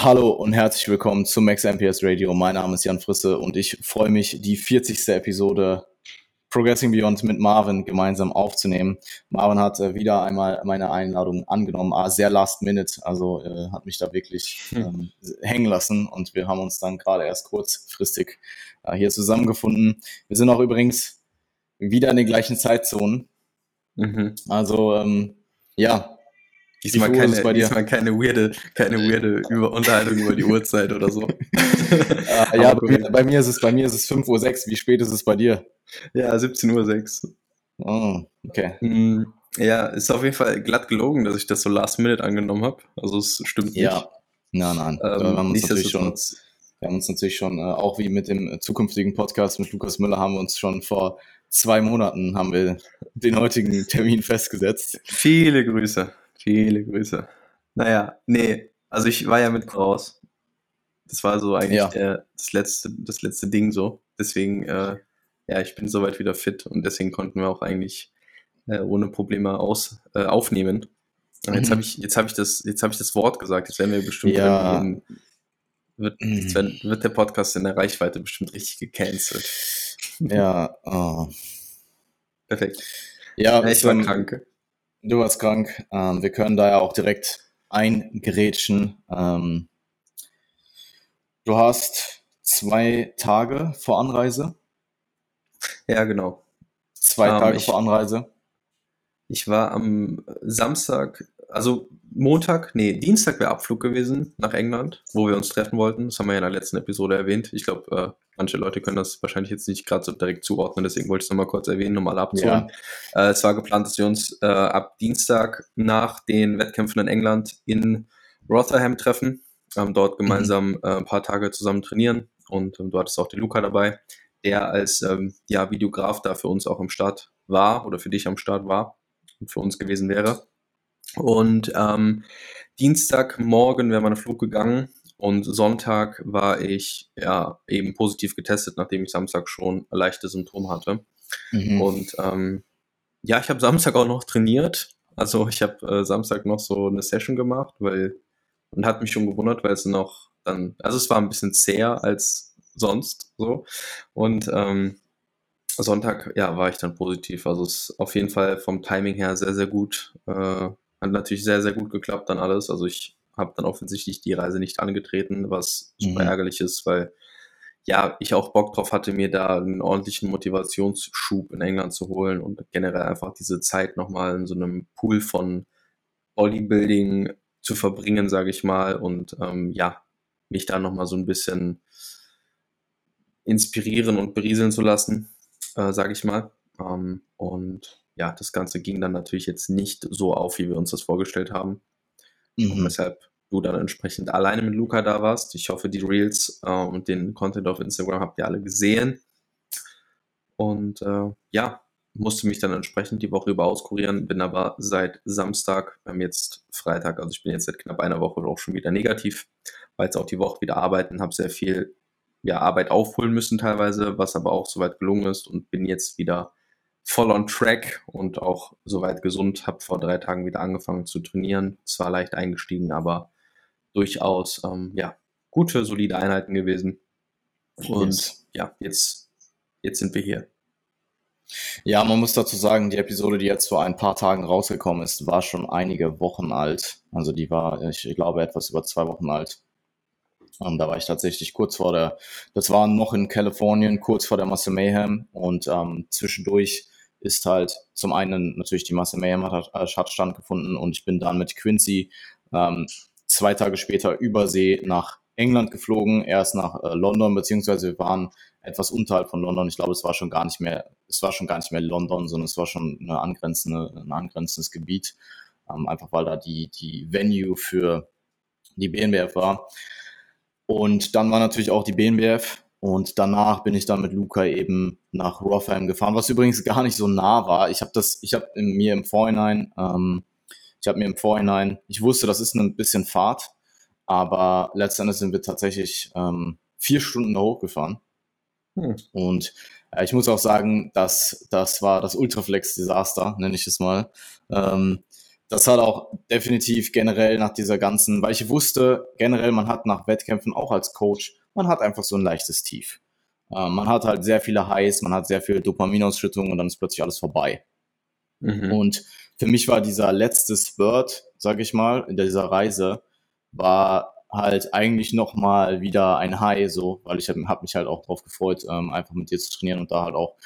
Hallo und herzlich willkommen zum Max MPS Radio. Mein Name ist Jan Frisse und ich freue mich, die 40. Episode Progressing Beyond mit Marvin gemeinsam aufzunehmen. Marvin hat äh, wieder einmal meine Einladung angenommen, ah, sehr last minute, also äh, hat mich da wirklich hm. ähm, hängen lassen und wir haben uns dann gerade erst kurzfristig äh, hier zusammengefunden. Wir sind auch übrigens wieder in den gleichen Zeitzonen. Mhm. Also ähm, ja, Diesmal keine, diesmal keine weirde, keine weirde über Unterhaltung über die Uhrzeit oder so. ah, ja, bei mir, bei mir, ist es, bei mir ist es 5.06 Uhr. Wie spät ist es bei dir? Ja, 17.06 Uhr. Oh, okay. Hm, ja, ist auf jeden Fall glatt gelogen, dass ich das so last minute angenommen habe. Also es stimmt nicht. Ja. Nein, nein. Ähm, wir haben uns natürlich schon, wir haben uns natürlich schon, äh, auch wie mit dem zukünftigen Podcast mit Lukas Müller, haben wir uns schon vor zwei Monaten haben wir den heutigen Termin festgesetzt. Viele Grüße. Viele Grüße. Naja, nee, also ich war ja mit raus. Das war so eigentlich ja. der, das, letzte, das letzte Ding so. Deswegen, äh, ja, ich bin soweit wieder fit und deswegen konnten wir auch eigentlich äh, ohne Probleme aus, äh, aufnehmen. Mhm. Jetzt habe ich, jetzt hab ich, das, jetzt hab ich das Wort gesagt, jetzt werden wir bestimmt ja. wird, mhm. wird, wird, der Podcast in der Reichweite bestimmt richtig gecancelt. Ja, oh. Perfekt. Ja, ich war krank. Du warst krank. Ähm, wir können da ja auch direkt eingrätschen. Ähm, du hast zwei Tage vor Anreise. Ja, genau. Zwei ähm, Tage ich, vor Anreise. Ich war am Samstag, also Montag, nee, Dienstag wäre Abflug gewesen nach England, wo wir uns treffen wollten. Das haben wir ja in der letzten Episode erwähnt. Ich glaube, äh, manche Leute können das wahrscheinlich jetzt nicht gerade so direkt zuordnen, deswegen wollte ich es nochmal kurz erwähnen, um alle abzuholen. Ja. Äh, es war geplant, dass wir uns äh, ab Dienstag nach den Wettkämpfen in England in Rotherham treffen, ähm, dort gemeinsam mhm. ein paar Tage zusammen trainieren und ähm, du hattest auch den Luca dabei, der als ähm, ja, Videograf da für uns auch am Start war oder für dich am Start war für uns gewesen wäre. Und ähm, Dienstagmorgen wäre mein Flug gegangen und Sonntag war ich ja eben positiv getestet, nachdem ich Samstag schon leichte Symptome hatte. Mhm. Und ähm, ja, ich habe Samstag auch noch trainiert. Also ich habe äh, Samstag noch so eine Session gemacht, weil und hat mich schon gewundert, weil es noch dann, also es war ein bisschen zäher als sonst so. Und ähm, Sonntag, ja, war ich dann positiv. Also es ist auf jeden Fall vom Timing her sehr, sehr gut. Äh, hat natürlich sehr, sehr gut geklappt dann alles. Also ich habe dann offensichtlich die Reise nicht angetreten, was super mhm. ärgerlich ist, weil ja, ich auch Bock drauf hatte, mir da einen ordentlichen Motivationsschub in England zu holen und generell einfach diese Zeit nochmal in so einem Pool von Bodybuilding zu verbringen, sage ich mal, und ähm, ja, mich da nochmal so ein bisschen inspirieren und berieseln zu lassen, äh, sage ich mal. Ähm, und ja, das Ganze ging dann natürlich jetzt nicht so auf, wie wir uns das vorgestellt haben. Mhm. Und weshalb du dann entsprechend alleine mit Luca da warst. Ich hoffe, die Reels äh, und den Content auf Instagram habt ihr alle gesehen. Und äh, ja, musste mich dann entsprechend die Woche über auskurieren, bin aber seit Samstag, wir haben jetzt Freitag, also ich bin jetzt seit knapp einer Woche auch schon wieder negativ, weil jetzt auch die Woche wieder arbeiten, habe sehr viel ja, Arbeit aufholen müssen teilweise, was aber auch soweit gelungen ist und bin jetzt wieder voll on track und auch soweit gesund. Habe vor drei Tagen wieder angefangen zu trainieren. Zwar leicht eingestiegen, aber durchaus ähm, ja gute, solide Einheiten gewesen. Und yes. ja, jetzt, jetzt sind wir hier. Ja, man muss dazu sagen, die Episode, die jetzt vor ein paar Tagen rausgekommen ist, war schon einige Wochen alt. Also die war, ich glaube, etwas über zwei Wochen alt. Ähm, da war ich tatsächlich kurz vor der, das war noch in Kalifornien, kurz vor der Masse Mayhem und ähm, zwischendurch ist halt zum einen natürlich die Masse Mayhem hat, hat stattgefunden und ich bin dann mit Quincy ähm, zwei Tage später über See nach England geflogen, erst nach äh, London, beziehungsweise wir waren etwas unterhalb von London. Ich glaube, es war schon gar nicht mehr, es war schon gar nicht mehr London, sondern es war schon eine angrenzende, ein angrenzendes Gebiet, ähm, einfach weil da die, die Venue für die BNBF war. Und dann war natürlich auch die BNBF und danach bin ich dann mit Luca eben nach Rotherham gefahren, was übrigens gar nicht so nah war. Ich habe das, ich habe mir im Vorhinein, ähm, ich habe mir im Vorhinein, ich wusste, das ist ein bisschen Fahrt, aber letztendlich sind wir tatsächlich ähm, vier Stunden da hochgefahren. Hm. Und äh, ich muss auch sagen, dass das war das Ultraflex-Desaster, nenne ich es mal. Ähm, das hat auch definitiv generell nach dieser ganzen, weil ich wusste, generell, man hat nach Wettkämpfen auch als Coach, man hat einfach so ein leichtes Tief. Äh, man hat halt sehr viele Highs, man hat sehr viel Dopaminausschüttung und dann ist plötzlich alles vorbei. Mhm. Und für mich war dieser letzte Spurt, sag ich mal, in dieser Reise, war halt eigentlich nochmal wieder ein High, so, weil ich habe hab mich halt auch drauf gefreut, ähm, einfach mit dir zu trainieren und da halt auch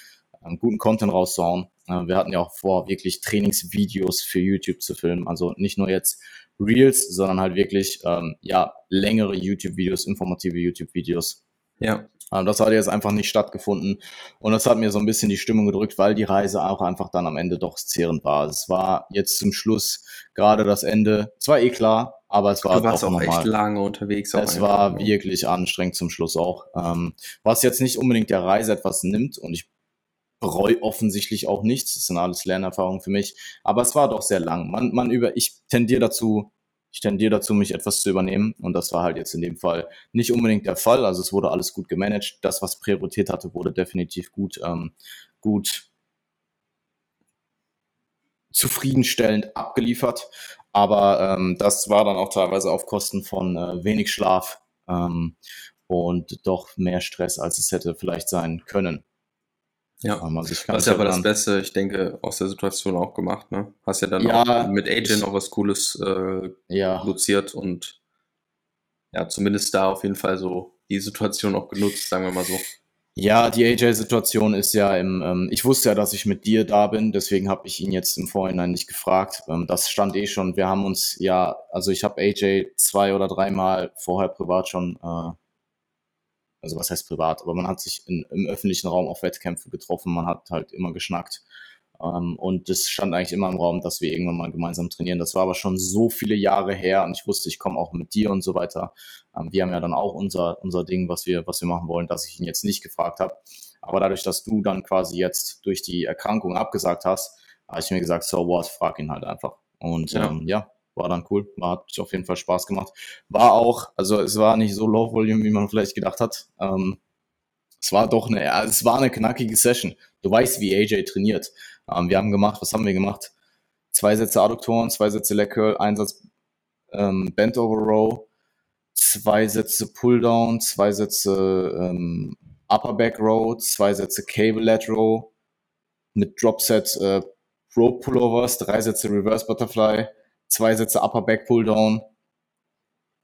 ähm, guten Content rauszuhauen. Äh, wir hatten ja auch vor, wirklich Trainingsvideos für YouTube zu filmen. Also nicht nur jetzt Reels, sondern halt wirklich ähm, ja längere YouTube-Videos, informative YouTube-Videos. Ja. Ähm, das hat jetzt einfach nicht stattgefunden. Und das hat mir so ein bisschen die Stimmung gedrückt, weil die Reise auch einfach dann am Ende doch zehrend war. Es war jetzt zum Schluss gerade das Ende. Es war eh klar, aber es war du warst auch, auch echt lange unterwegs. Es war wirklich anstrengend zum Schluss auch. Ähm, was jetzt nicht unbedingt der Reise etwas nimmt und ich bereue offensichtlich auch nichts. Das sind alles Lernerfahrungen für mich. Aber es war doch sehr lang. Man, man über, ich tendiere dazu, ich tendiere dazu, mich etwas zu übernehmen. Und das war halt jetzt in dem Fall nicht unbedingt der Fall. Also es wurde alles gut gemanagt. Das, was Priorität hatte, wurde definitiv gut, ähm, gut zufriedenstellend abgeliefert. Aber ähm, das war dann auch teilweise auf Kosten von äh, wenig Schlaf ähm, und doch mehr Stress, als es hätte vielleicht sein können. Ja, also das ist aber das Beste, ich denke, aus der Situation auch gemacht. Ne? Hast ja dann ja, auch mit AJ noch was Cooles äh, ja. produziert und ja, zumindest da auf jeden Fall so die Situation auch genutzt, sagen wir mal so. Ja, die AJ-Situation ist ja im, ähm, ich wusste ja, dass ich mit dir da bin, deswegen habe ich ihn jetzt im Vorhinein nicht gefragt. Ähm, das stand eh schon. Wir haben uns ja, also ich habe AJ zwei oder dreimal vorher privat schon äh, also was heißt privat, aber man hat sich in, im öffentlichen Raum auf Wettkämpfe getroffen, man hat halt immer geschnackt. Ähm, und es stand eigentlich immer im Raum, dass wir irgendwann mal gemeinsam trainieren. Das war aber schon so viele Jahre her und ich wusste, ich komme auch mit dir und so weiter. Ähm, wir haben ja dann auch unser, unser Ding, was wir, was wir machen wollen, dass ich ihn jetzt nicht gefragt habe. Aber dadurch, dass du dann quasi jetzt durch die Erkrankung abgesagt hast, habe ich mir gesagt, so what, frag ihn halt einfach. Und ja, ähm, ja war dann cool, war, hat auf jeden Fall Spaß gemacht. War auch, also es war nicht so Low Volume, wie man vielleicht gedacht hat. Ähm, es war doch eine, es war eine knackige Session. Du weißt, wie AJ trainiert. Ähm, wir haben gemacht, was haben wir gemacht? Zwei Sätze Adduktoren, zwei Sätze Leg Curl, ein Satz ähm, Bent Over Row, zwei Sätze Pulldown, zwei Sätze ähm, Upper Back Row, zwei Sätze Cable Lat Row mit Dropset äh, Rope Pullovers, drei Sätze Reverse Butterfly, zwei Sätze Upper Back Pull Down,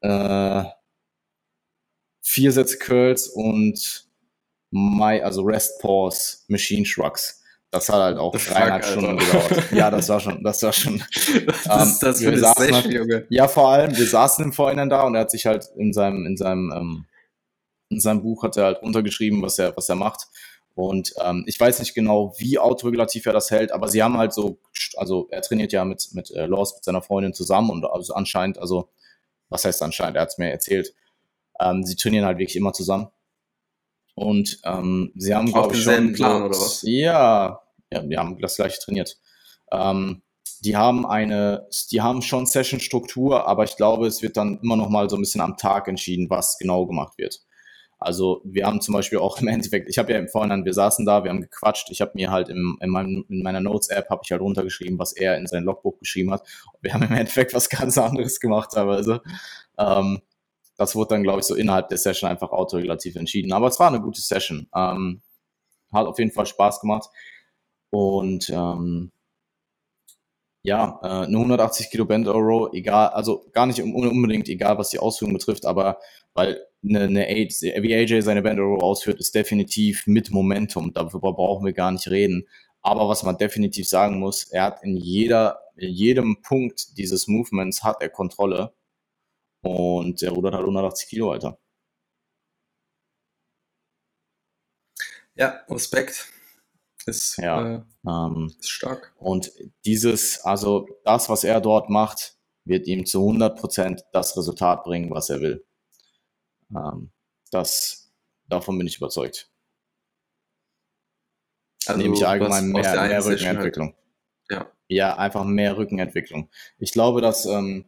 äh, vier Sätze Curls und My, also Rest Pause Machine Shrugs. Das hat halt auch dreieinhalb Stunden gedauert. Ja, das war schon, das war schon. das, ähm, das wir saßen halt, Junge. Ja, vor allem, wir saßen im Vorhinein da und er hat sich halt in seinem, in seinem, ähm, in seinem Buch hat er halt runtergeschrieben, was er, was er macht. Und ähm, ich weiß nicht genau, wie autoregulativ er das hält, aber sie haben halt so, also er trainiert ja mit, mit äh, Laws, mit seiner Freundin zusammen und also anscheinend, also was heißt anscheinend, er hat es mir erzählt, ähm, sie trainieren halt wirklich immer zusammen. Und ähm, sie haben, glaube ich, schon. Plan, oder was? Ja, ja, die haben das gleiche trainiert. Ähm, die haben eine, die haben schon Session-Struktur, aber ich glaube, es wird dann immer noch mal so ein bisschen am Tag entschieden, was genau gemacht wird. Also wir haben zum Beispiel auch im Endeffekt, ich habe ja im Vorhinein, wir saßen da, wir haben gequatscht, ich habe mir halt im, in, meinem, in meiner Notes-App, habe ich halt runtergeschrieben, was er in sein Logbuch geschrieben hat. Und wir haben im Endeffekt was ganz anderes gemacht teilweise. Ähm, das wurde dann, glaube ich, so innerhalb der Session einfach autoregulativ entschieden. Aber es war eine gute Session. Ähm, hat auf jeden Fall Spaß gemacht. Und ähm, ja, äh, eine 180 Kilo Band Row, egal, also gar nicht unbedingt egal, was die Ausführung betrifft, aber weil eine, eine wie AJ seine Band Row ausführt, ist definitiv mit Momentum. Darüber brauchen wir gar nicht reden. Aber was man definitiv sagen muss, er hat in jeder, in jedem Punkt dieses Movements hat er Kontrolle. Und er rudert halt 180 Kilo, Alter. Ja, Respekt. Ist, ja, äh, ähm, ist stark. Und dieses, also das, was er dort macht, wird ihm zu 100% das Resultat bringen, was er will. Ähm, das, davon bin ich überzeugt. Also, Nämlich allgemein mehr, mehr Rückenentwicklung. Halt. Ja. ja, einfach mehr Rückenentwicklung. Ich glaube, dass ähm,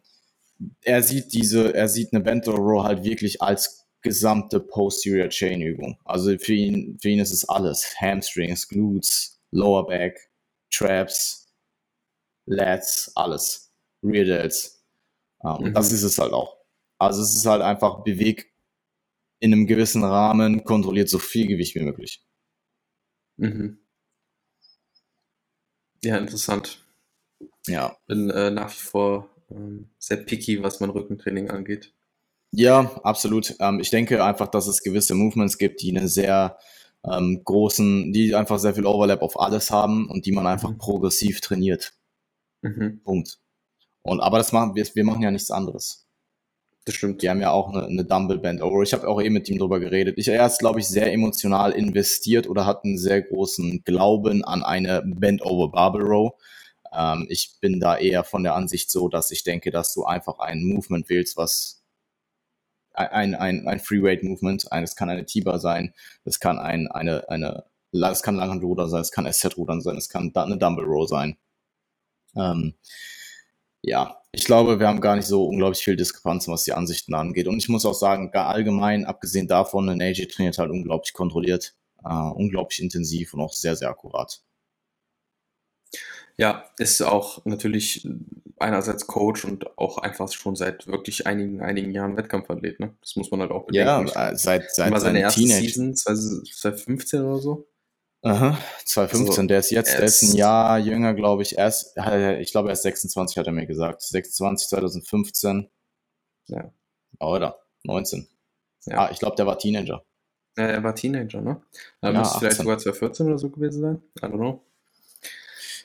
er sieht diese, er sieht eine Bento Row halt wirklich als gesamte Posterior Chain Übung. Also für ihn, für ihn ist es alles. Hamstrings, Glutes, Lower Back, Traps, Lats, alles. Rear Delts. Ähm, mhm. Das ist es halt auch. Also es ist halt einfach beweg in einem gewissen Rahmen, kontrolliert so viel Gewicht wie möglich. Mhm. Ja, interessant. Ja. Bin äh, nach wie vor ähm, sehr picky, was mein Rückentraining angeht. Ja, absolut. Ähm, ich denke einfach, dass es gewisse Movements gibt, die eine sehr ähm, großen, die einfach sehr viel Overlap auf alles haben und die man einfach mhm. progressiv trainiert. Mhm. Punkt. Und aber das machen wir, wir machen ja nichts anderes. Das stimmt. Die haben ja auch eine, eine Dumble Band Over. Ich habe auch eh mit ihm drüber geredet. Ich, er ist, glaube ich, sehr emotional investiert oder hat einen sehr großen Glauben an eine Band Over Barbell Row. Ähm, ich bin da eher von der Ansicht so, dass ich denke, dass du einfach ein Movement wählst, was ein, ein, ein Freeweight Movement, ein, das kann eine T-Bar sein, das kann ein, eine, eine, das kann Langhandruder sein, es kann SZ-Rudern sein, es kann eine Dumble Row sein. Ähm, ja, ich glaube, wir haben gar nicht so unglaublich viel Diskrepanzen, was die Ansichten angeht. Und ich muss auch sagen, allgemein, abgesehen davon, ein AJ trainiert halt unglaublich kontrolliert, äh, unglaublich intensiv und auch sehr, sehr akkurat. Ja, ist auch natürlich einerseits Coach und auch einfach schon seit wirklich einigen, einigen Jahren Wettkampfathlet, ne? Das muss man halt auch bedenken. Ja, seit, seit war seine erste Teenage. Season, 2015 oder so? Aha, 2015, also, der ist jetzt, der ist ein Jahr jünger, glaube ich. Erst, ich glaube, er ist 26, hat er mir gesagt. 26, 2015. Ja. Oder 19. Ja. Ah, ich glaube, der war Teenager. Ja, er war Teenager, ne? Da ja, müsste vielleicht sogar 2014 oder so gewesen sein. I don't know.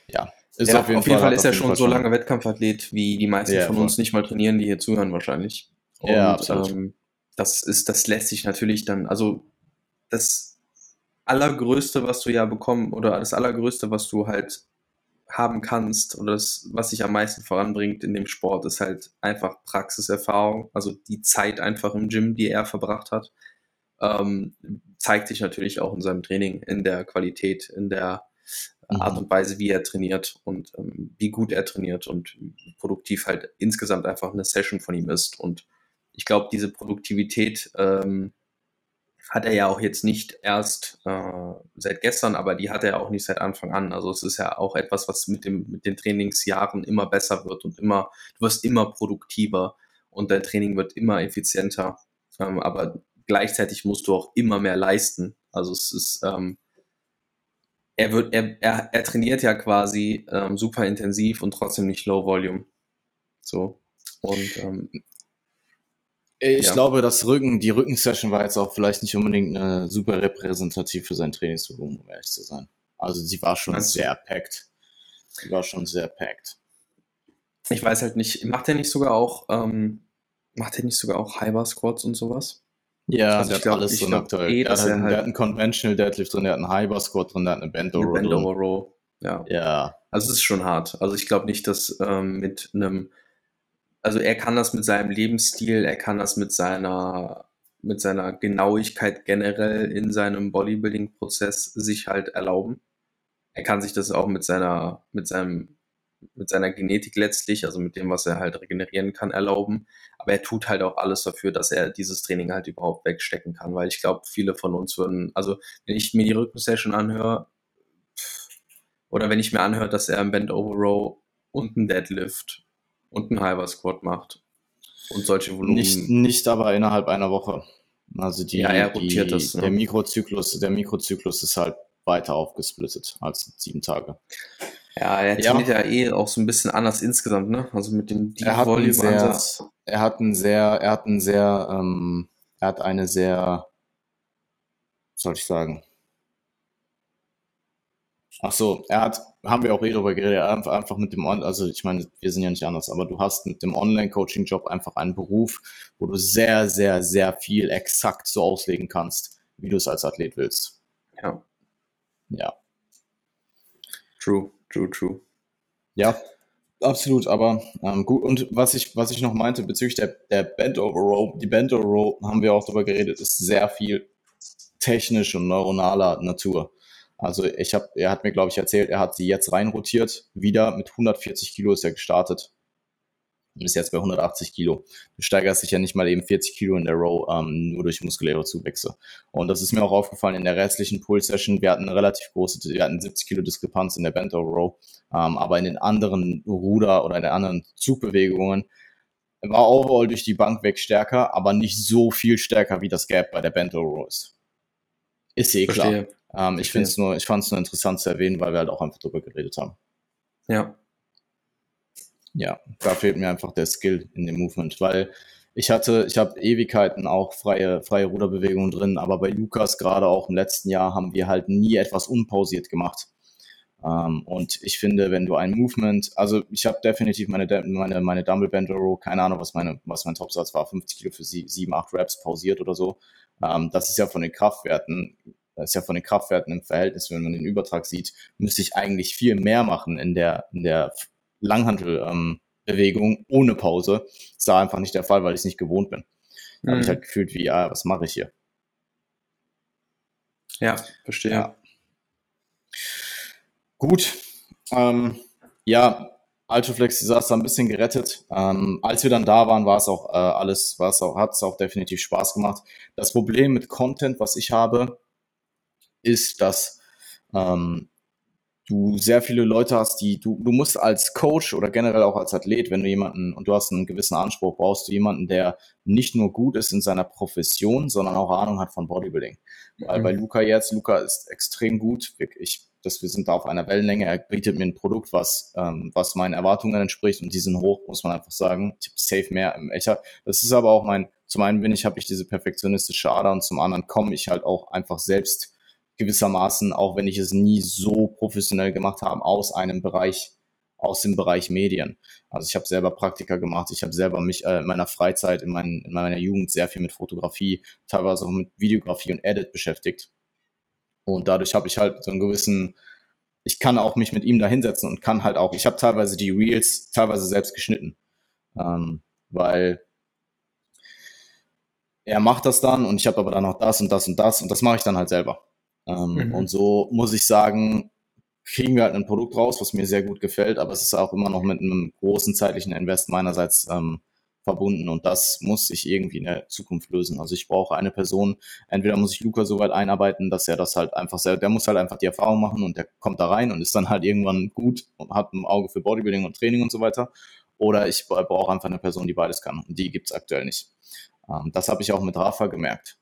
Ja, ist ja, auf jeden, auf jeden Fall, Fall ist er schon Fall so lange Wettkampfathlet, wie die meisten ja, von uns nicht mal trainieren, die hier zuhören wahrscheinlich. Und, ja, absolut. Ähm, das ist, das lässt sich natürlich dann, also das allergrößte, was du ja bekommen oder das allergrößte, was du halt haben kannst oder das, was sich am meisten voranbringt in dem Sport, ist halt einfach Praxiserfahrung, also die Zeit einfach im Gym, die er verbracht hat, ähm, zeigt sich natürlich auch in seinem Training, in der Qualität, in der mhm. Art und Weise, wie er trainiert und ähm, wie gut er trainiert und produktiv halt insgesamt einfach eine Session von ihm ist. Und ich glaube, diese Produktivität ähm, hat er ja auch jetzt nicht erst äh, seit gestern, aber die hat er auch nicht seit Anfang an. Also es ist ja auch etwas, was mit, dem, mit den Trainingsjahren immer besser wird und immer, du wirst immer produktiver und dein Training wird immer effizienter. Ähm, aber gleichzeitig musst du auch immer mehr leisten. Also es ist, ähm, er wird, er, er, er trainiert ja quasi ähm, super intensiv und trotzdem nicht Low Volume. So. Und ähm, ich ja. glaube, das Rücken, die Rückensession war jetzt auch vielleicht nicht unbedingt eine super repräsentativ für sein Trainingsvolumen, um ehrlich zu sein. Also sie war schon Meinst sehr packed. Sie war schon sehr packed. Ich weiß halt nicht, macht er nicht sogar auch, ähm, macht er nicht sogar auch Bar Squats und sowas? Ja, also der hat glaub, alles drin aktuell. Eh, der, hat, halt, der hat einen Conventional Deadlift drin, der hat einen Bar Squat drin, der hat eine Bend Over Row. Bend Over Row. Ja. ja. Also es ist schon hart. Also ich glaube nicht, dass ähm, mit einem, also er kann das mit seinem Lebensstil, er kann das mit seiner mit seiner Genauigkeit generell in seinem Bodybuilding-Prozess sich halt erlauben. Er kann sich das auch mit seiner, mit seinem mit seiner Genetik letztlich, also mit dem, was er halt regenerieren kann, erlauben. Aber er tut halt auch alles dafür, dass er dieses Training halt überhaupt wegstecken kann, weil ich glaube, viele von uns würden, also wenn ich mir die Rückensession anhöre, oder wenn ich mir anhöre, dass er einen Bend Over Row und einen Deadlift und einen Hyper Squat macht und solche Volumen. Nicht, nicht aber innerhalb einer Woche. Also die, ja, er rotiert die, das, ne? der Mikrozyklus, der Mikrozyklus ist halt weiter aufgesplittet als sieben Tage. Ja, er trainiert ja. ja eh auch so ein bisschen anders insgesamt, ne? Also mit dem Deep er hat Volume sehr, Ansatz. Er hat einen sehr, er hat einen sehr, ähm, er hat eine sehr, was soll ich sagen? Ach so, er hat, haben wir auch eh drüber geredet, einfach, einfach mit dem, On also ich meine, wir sind ja nicht anders, aber du hast mit dem Online-Coaching-Job einfach einen Beruf, wo du sehr, sehr, sehr viel exakt so auslegen kannst, wie du es als Athlet willst. Ja. Ja. True. True, true. Ja, absolut, aber ähm, gut. Und was ich, was ich noch meinte bezüglich der, der Bend Over die Bend Over haben wir auch darüber geredet, ist sehr viel technisch und neuronaler Natur. Also ich habe, er hat mir, glaube ich, erzählt, er hat sie jetzt reinrotiert, wieder mit 140 Kilo ist er gestartet. Ist jetzt bei 180 Kilo. Du steigerst dich ja nicht mal eben 40 Kilo in der Row ähm, nur durch muskuläre Zuwächse. Und das ist mir auch aufgefallen in der restlichen Pull-Session. Wir hatten eine relativ große, wir hatten 70 Kilo Diskrepanz in der Bento Row, ähm, aber in den anderen Ruder oder in den anderen Zugbewegungen war overall durch die Bank weg stärker, aber nicht so viel stärker wie das Gap bei der Bento Row ist. Ist eh klar. Ähm, ich finde es nur, ich fand es nur interessant zu erwähnen, weil wir halt auch einfach drüber geredet haben. Ja, ja, da fehlt mir einfach der Skill in dem Movement, weil ich hatte, ich habe Ewigkeiten auch freie, freie Ruderbewegungen drin, aber bei Lukas gerade auch im letzten Jahr haben wir halt nie etwas unpausiert gemacht. Ähm, und ich finde, wenn du ein Movement, also ich habe definitiv meine, meine, meine Dumble Row, keine Ahnung, was meine, was mein Topsatz war, 50 Kilo für 7, 8 Reps pausiert oder so. Ähm, das ist ja von den Kraftwerten, das ist ja von den Kraftwerten im Verhältnis, wenn man den Übertrag sieht, müsste ich eigentlich viel mehr machen in der, in der Langhantelbewegung ähm, ohne Pause. ist da einfach nicht der Fall, weil ich es nicht gewohnt bin. Da mhm. habe ich halt gefühlt, wie, ja, was mache ich hier? Ja, verstehe. Ja. Gut. Ähm, ja, Ultraflex Disaster ein bisschen gerettet. Ähm, als wir dann da waren, war es auch äh, alles, war es auch, hat es auch definitiv Spaß gemacht. Das Problem mit Content, was ich habe, ist, dass ähm, du sehr viele Leute hast, die du, du musst als Coach oder generell auch als Athlet, wenn du jemanden und du hast einen gewissen Anspruch, brauchst du jemanden, der nicht nur gut ist in seiner Profession, sondern auch Ahnung hat von Bodybuilding. Mhm. Weil bei Luca jetzt, Luca ist extrem gut, ich, dass wir sind da auf einer Wellenlänge, er bietet mir ein Produkt, was, ähm, was meinen Erwartungen entspricht und die sind hoch, muss man einfach sagen. Ich habe safe mehr im Echer. Das ist aber auch mein, zum einen bin ich, habe ich diese perfektionistische Ader und zum anderen komme ich halt auch einfach selbst gewissermaßen, auch wenn ich es nie so professionell gemacht habe, aus einem Bereich, aus dem Bereich Medien. Also ich habe selber Praktika gemacht, ich habe selber mich äh, in meiner Freizeit, in, mein, in meiner Jugend sehr viel mit Fotografie, teilweise auch mit Videografie und Edit beschäftigt. Und dadurch habe ich halt so einen gewissen, ich kann auch mich mit ihm da hinsetzen und kann halt auch, ich habe teilweise die Reels teilweise selbst geschnitten. Ähm, weil er macht das dann und ich habe aber dann noch das und das und das und das mache ich dann halt selber. Ähm, mhm. Und so muss ich sagen, kriegen wir halt ein Produkt raus, was mir sehr gut gefällt, aber es ist auch immer noch mit einem großen zeitlichen Invest meinerseits ähm, verbunden und das muss sich irgendwie in der Zukunft lösen. Also ich brauche eine Person, entweder muss ich Luca so weit einarbeiten, dass er das halt einfach sehr, der muss halt einfach die Erfahrung machen und der kommt da rein und ist dann halt irgendwann gut und hat ein Auge für Bodybuilding und Training und so weiter. Oder ich brauche einfach eine Person, die beides kann und die gibt's aktuell nicht. Ähm, das habe ich auch mit Rafa gemerkt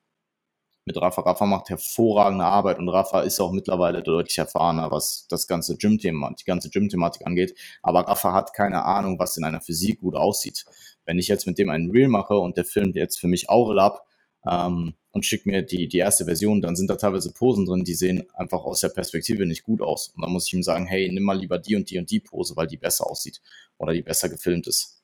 mit Rafa. Rafa macht hervorragende Arbeit und Rafa ist auch mittlerweile deutlich erfahrener, was das ganze Gym-Thema, die ganze Gym-Thematik angeht. Aber Rafa hat keine Ahnung, was in einer Physik gut aussieht. Wenn ich jetzt mit dem einen Reel mache und der filmt jetzt für mich Aurel ab ähm, und schickt mir die, die erste Version, dann sind da teilweise Posen drin, die sehen einfach aus der Perspektive nicht gut aus. Und dann muss ich ihm sagen, hey, nimm mal lieber die und die und die Pose, weil die besser aussieht oder die besser gefilmt ist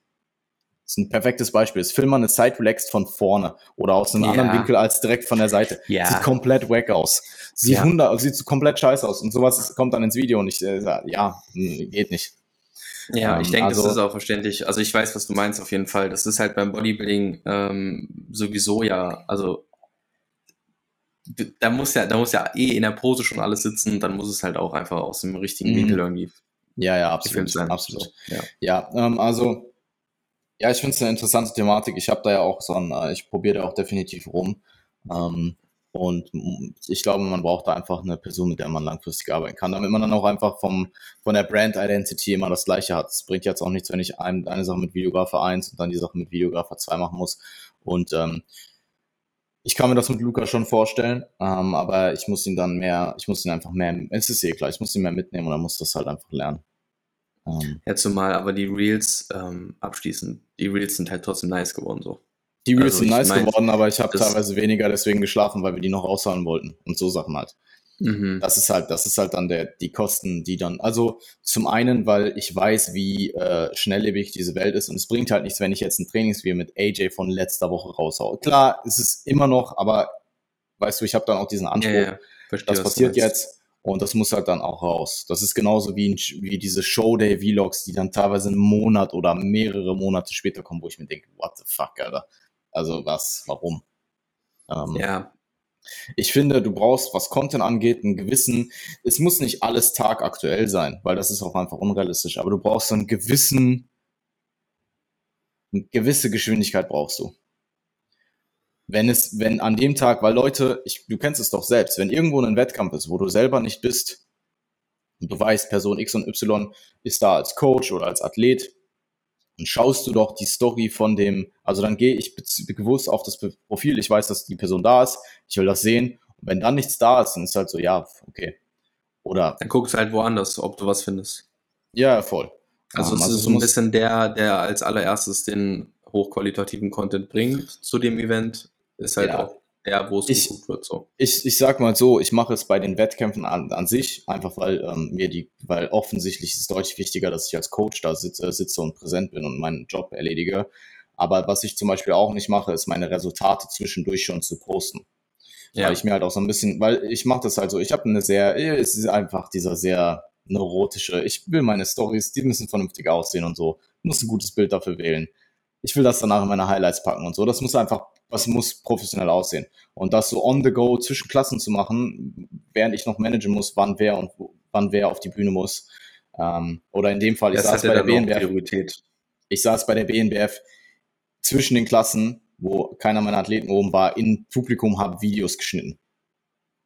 ist ein perfektes Beispiel. Das film mal eine Side relaxed von vorne oder aus einem ja. anderen Winkel als direkt von der Seite. Ja. Sieht komplett wack aus. Sieht, ja. 100, sieht komplett scheiße aus. Und sowas kommt dann ins Video und ich äh, ja, hm, geht nicht. Ja, ähm, ich denke, also, das ist auch verständlich. Also ich weiß, was du meinst auf jeden Fall. Das ist halt beim Bodybuilding ähm, sowieso ja, also da muss ja, da muss ja eh in der Pose schon alles sitzen, dann muss es halt auch einfach aus dem richtigen mhm. Winkel irgendwie. Ja, ja, absolut. Sein. absolut. So, ja, ja ähm, also ja, ich finde es eine interessante Thematik. Ich habe da ja auch so ein, äh, ich probiere da auch definitiv rum. Ähm, und ich glaube, man braucht da einfach eine Person, mit der man langfristig arbeiten kann, damit man dann auch einfach vom, von der Brand Identity immer das Gleiche hat. Es bringt jetzt auch nichts, wenn ich ein, eine Sache mit Videographer 1 und dann die Sache mit Videographer 2 machen muss. Und ähm, ich kann mir das mit Luca schon vorstellen, ähm, aber ich muss ihn dann mehr, ich muss ihn einfach mehr, es ist eh klar, ich muss ihn mehr mitnehmen und dann muss das halt einfach lernen. Ähm, ja, zumal aber die Reels ähm, abschließend, die Reels sind halt trotzdem nice geworden so. Die Reels also sind nice mein, geworden, aber ich habe teilweise weniger deswegen geschlafen, weil wir die noch raushauen wollten und so Sachen halt. Mhm. Das ist halt, das ist halt dann der, die Kosten, die dann, also zum einen, weil ich weiß, wie äh, schnelllebig diese Welt ist und es bringt halt nichts, wenn ich jetzt ein Trainingsvideo mit AJ von letzter Woche raushaue. Klar, es ist immer noch, aber weißt du, ich habe dann auch diesen Anspruch, ja, ja. Verstehe, das passiert jetzt und das muss halt dann auch raus. Das ist genauso wie, wie diese Showday-Vlogs, die dann teilweise einen Monat oder mehrere Monate später kommen, wo ich mir denke, what the fuck, Alter. Also was, warum? Ähm, ja. Ich finde, du brauchst, was Content angeht, einen gewissen, es muss nicht alles tagaktuell sein, weil das ist auch einfach unrealistisch, aber du brauchst einen gewissen eine gewisse Geschwindigkeit brauchst du. Wenn es, wenn an dem Tag, weil Leute, ich, du kennst es doch selbst, wenn irgendwo ein Wettkampf ist, wo du selber nicht bist, und du weißt, Person X und Y ist da als Coach oder als Athlet, dann schaust du doch die Story von dem, also dann gehe ich bewusst auf das Profil, ich weiß, dass die Person da ist, ich will das sehen. Und wenn dann nichts da ist, dann ist halt so, ja, okay. Oder. Dann guckst du halt woanders, ob du was findest. Ja, voll. Also, um, es also ist so ein bisschen der, der als allererstes den hochqualitativen Content bringt zu dem Event, ist halt ja. auch der, wo es ich, geguckt wird. So. Ich, ich sag mal so, ich mache es bei den Wettkämpfen an, an sich, einfach weil ähm, mir die, weil offensichtlich ist es deutlich wichtiger, dass ich als Coach da sitze, sitze und präsent bin und meinen Job erledige. Aber was ich zum Beispiel auch nicht mache, ist meine Resultate zwischendurch schon zu posten. Ja. Weil ich mir halt auch so ein bisschen, weil ich mache das halt so, ich habe eine sehr, es ist einfach dieser sehr neurotische, ich will meine Stories, die müssen vernünftig aussehen und so, muss ein gutes Bild dafür wählen. Ich will das danach in meine Highlights packen und so. Das muss einfach was muss professionell aussehen. Und das so on the go zwischen Klassen zu machen, während ich noch managen muss, wann wer und wann wer auf die Bühne muss. Ähm, oder in dem Fall, ich das saß bei der BNBF. Ich saß bei der BNBF zwischen den Klassen, wo keiner meiner Athleten oben war, in Publikum, habe Videos geschnitten.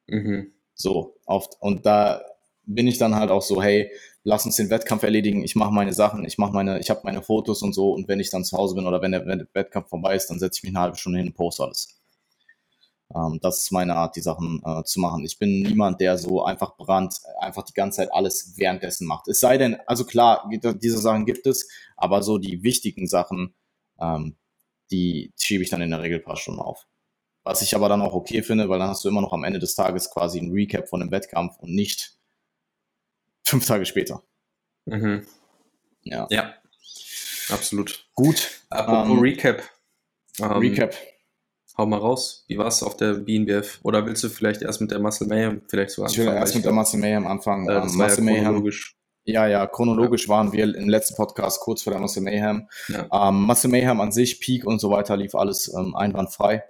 Mhm. So, oft. Und da bin ich dann halt auch so, hey, lass uns den Wettkampf erledigen, ich mache meine Sachen, ich mache meine, ich habe meine Fotos und so und wenn ich dann zu Hause bin oder wenn der, wenn der Wettkampf vorbei ist, dann setze ich mich eine halbe Stunde hin und poste alles. Ähm, das ist meine Art, die Sachen äh, zu machen. Ich bin niemand, der so einfach brannt, einfach die ganze Zeit alles währenddessen macht. Es sei denn, also klar, diese Sachen gibt es, aber so die wichtigen Sachen, ähm, die schiebe ich dann in der Regel ein paar Stunden auf. Was ich aber dann auch okay finde, weil dann hast du immer noch am Ende des Tages quasi ein Recap von dem Wettkampf und nicht fünf Tage später. Mhm. Ja. Ja, absolut. Gut. Apropos ähm, Recap. Ähm, Recap. Hau mal raus. Wie war es auf der BNBF? Oder willst du vielleicht erst mit der Muscle Mayhem vielleicht so anfangen? Ich will erst mit der Muscle Mayhem anfangen. Äh, das um, Muscle ja chronologisch. Mayhem. Ja, ja, chronologisch ja. waren wir im letzten Podcast kurz vor der Muscle Mayhem. Ja. Ähm, Muscle Mayhem an sich, Peak und so weiter, lief alles ähm, einwandfrei.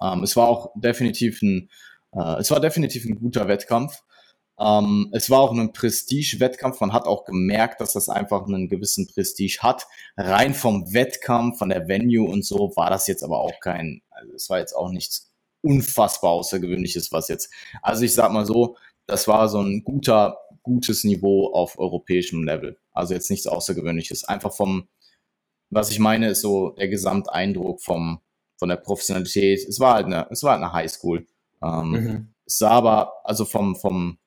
Ähm, es war auch definitiv ein, äh, es war definitiv ein guter Wettkampf. Ähm, es war auch ein Prestige-Wettkampf. Man hat auch gemerkt, dass das einfach einen gewissen Prestige hat. Rein vom Wettkampf, von der Venue und so war das jetzt aber auch kein, also es war jetzt auch nichts unfassbar Außergewöhnliches, was jetzt, also ich sag mal so, das war so ein guter, gutes Niveau auf europäischem Level. Also jetzt nichts Außergewöhnliches. Einfach vom, was ich meine, ist so der Gesamteindruck vom, von der Professionalität. Es war halt eine, es war halt eine Highschool. Ähm, mhm. Es sah aber, also vom, vom,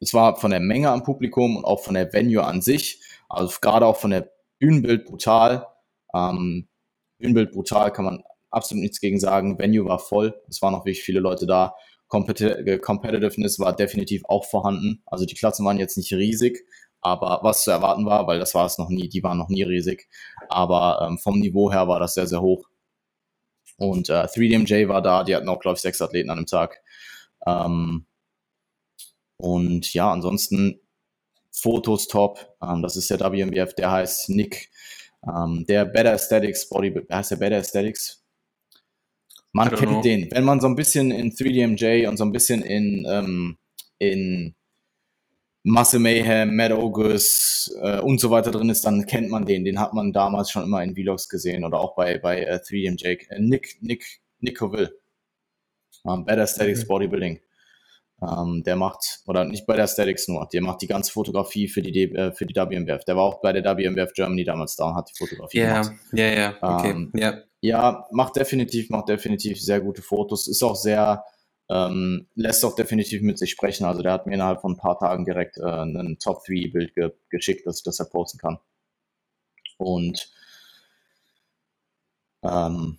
es war von der Menge am Publikum und auch von der Venue an sich, also gerade auch von der Bühnenbild brutal. Ähm, Bühnenbild brutal kann man absolut nichts gegen sagen. Venue war voll, es waren noch wirklich viele Leute da. Competi äh, Competitiveness war definitiv auch vorhanden. Also die Klassen waren jetzt nicht riesig, aber was zu erwarten war, weil das war es noch nie, die waren noch nie riesig. Aber ähm, vom Niveau her war das sehr, sehr hoch. Und äh, 3DMJ war da, die hatten auch, glaube ich, sechs Athleten an dem Tag. Ähm, und ja, ansonsten Fotos top. Ähm, das ist der WMBF, der heißt Nick. Ähm, der Better Aesthetics Body, heißt der Better Aesthetics? Man kennt know. den. Wenn man so ein bisschen in 3DMJ und so ein bisschen in, ähm, in Masse Mayhem, Mad August äh, und so weiter drin ist, dann kennt man den. Den hat man damals schon immer in Vlogs gesehen oder auch bei, bei äh, 3DMJ. Äh, Nick, Nick, Nick Coville. Um, ähm, Better Aesthetics mhm. Bodybuilding. Ähm, der macht, oder nicht bei der Aesthetics nur, der macht die ganze Fotografie für die, äh, für die WMWF. Der war auch bei der WMWF Germany damals da und hat die Fotografie yeah, gemacht. Ja, ja, ja, okay. Ähm, yeah. Ja, macht definitiv, macht definitiv sehr gute Fotos. Ist auch sehr, ähm, lässt auch definitiv mit sich sprechen. Also der hat mir innerhalb von ein paar Tagen direkt äh, ein Top-3-Bild ge geschickt, dass ich das ja posten kann. Und ähm,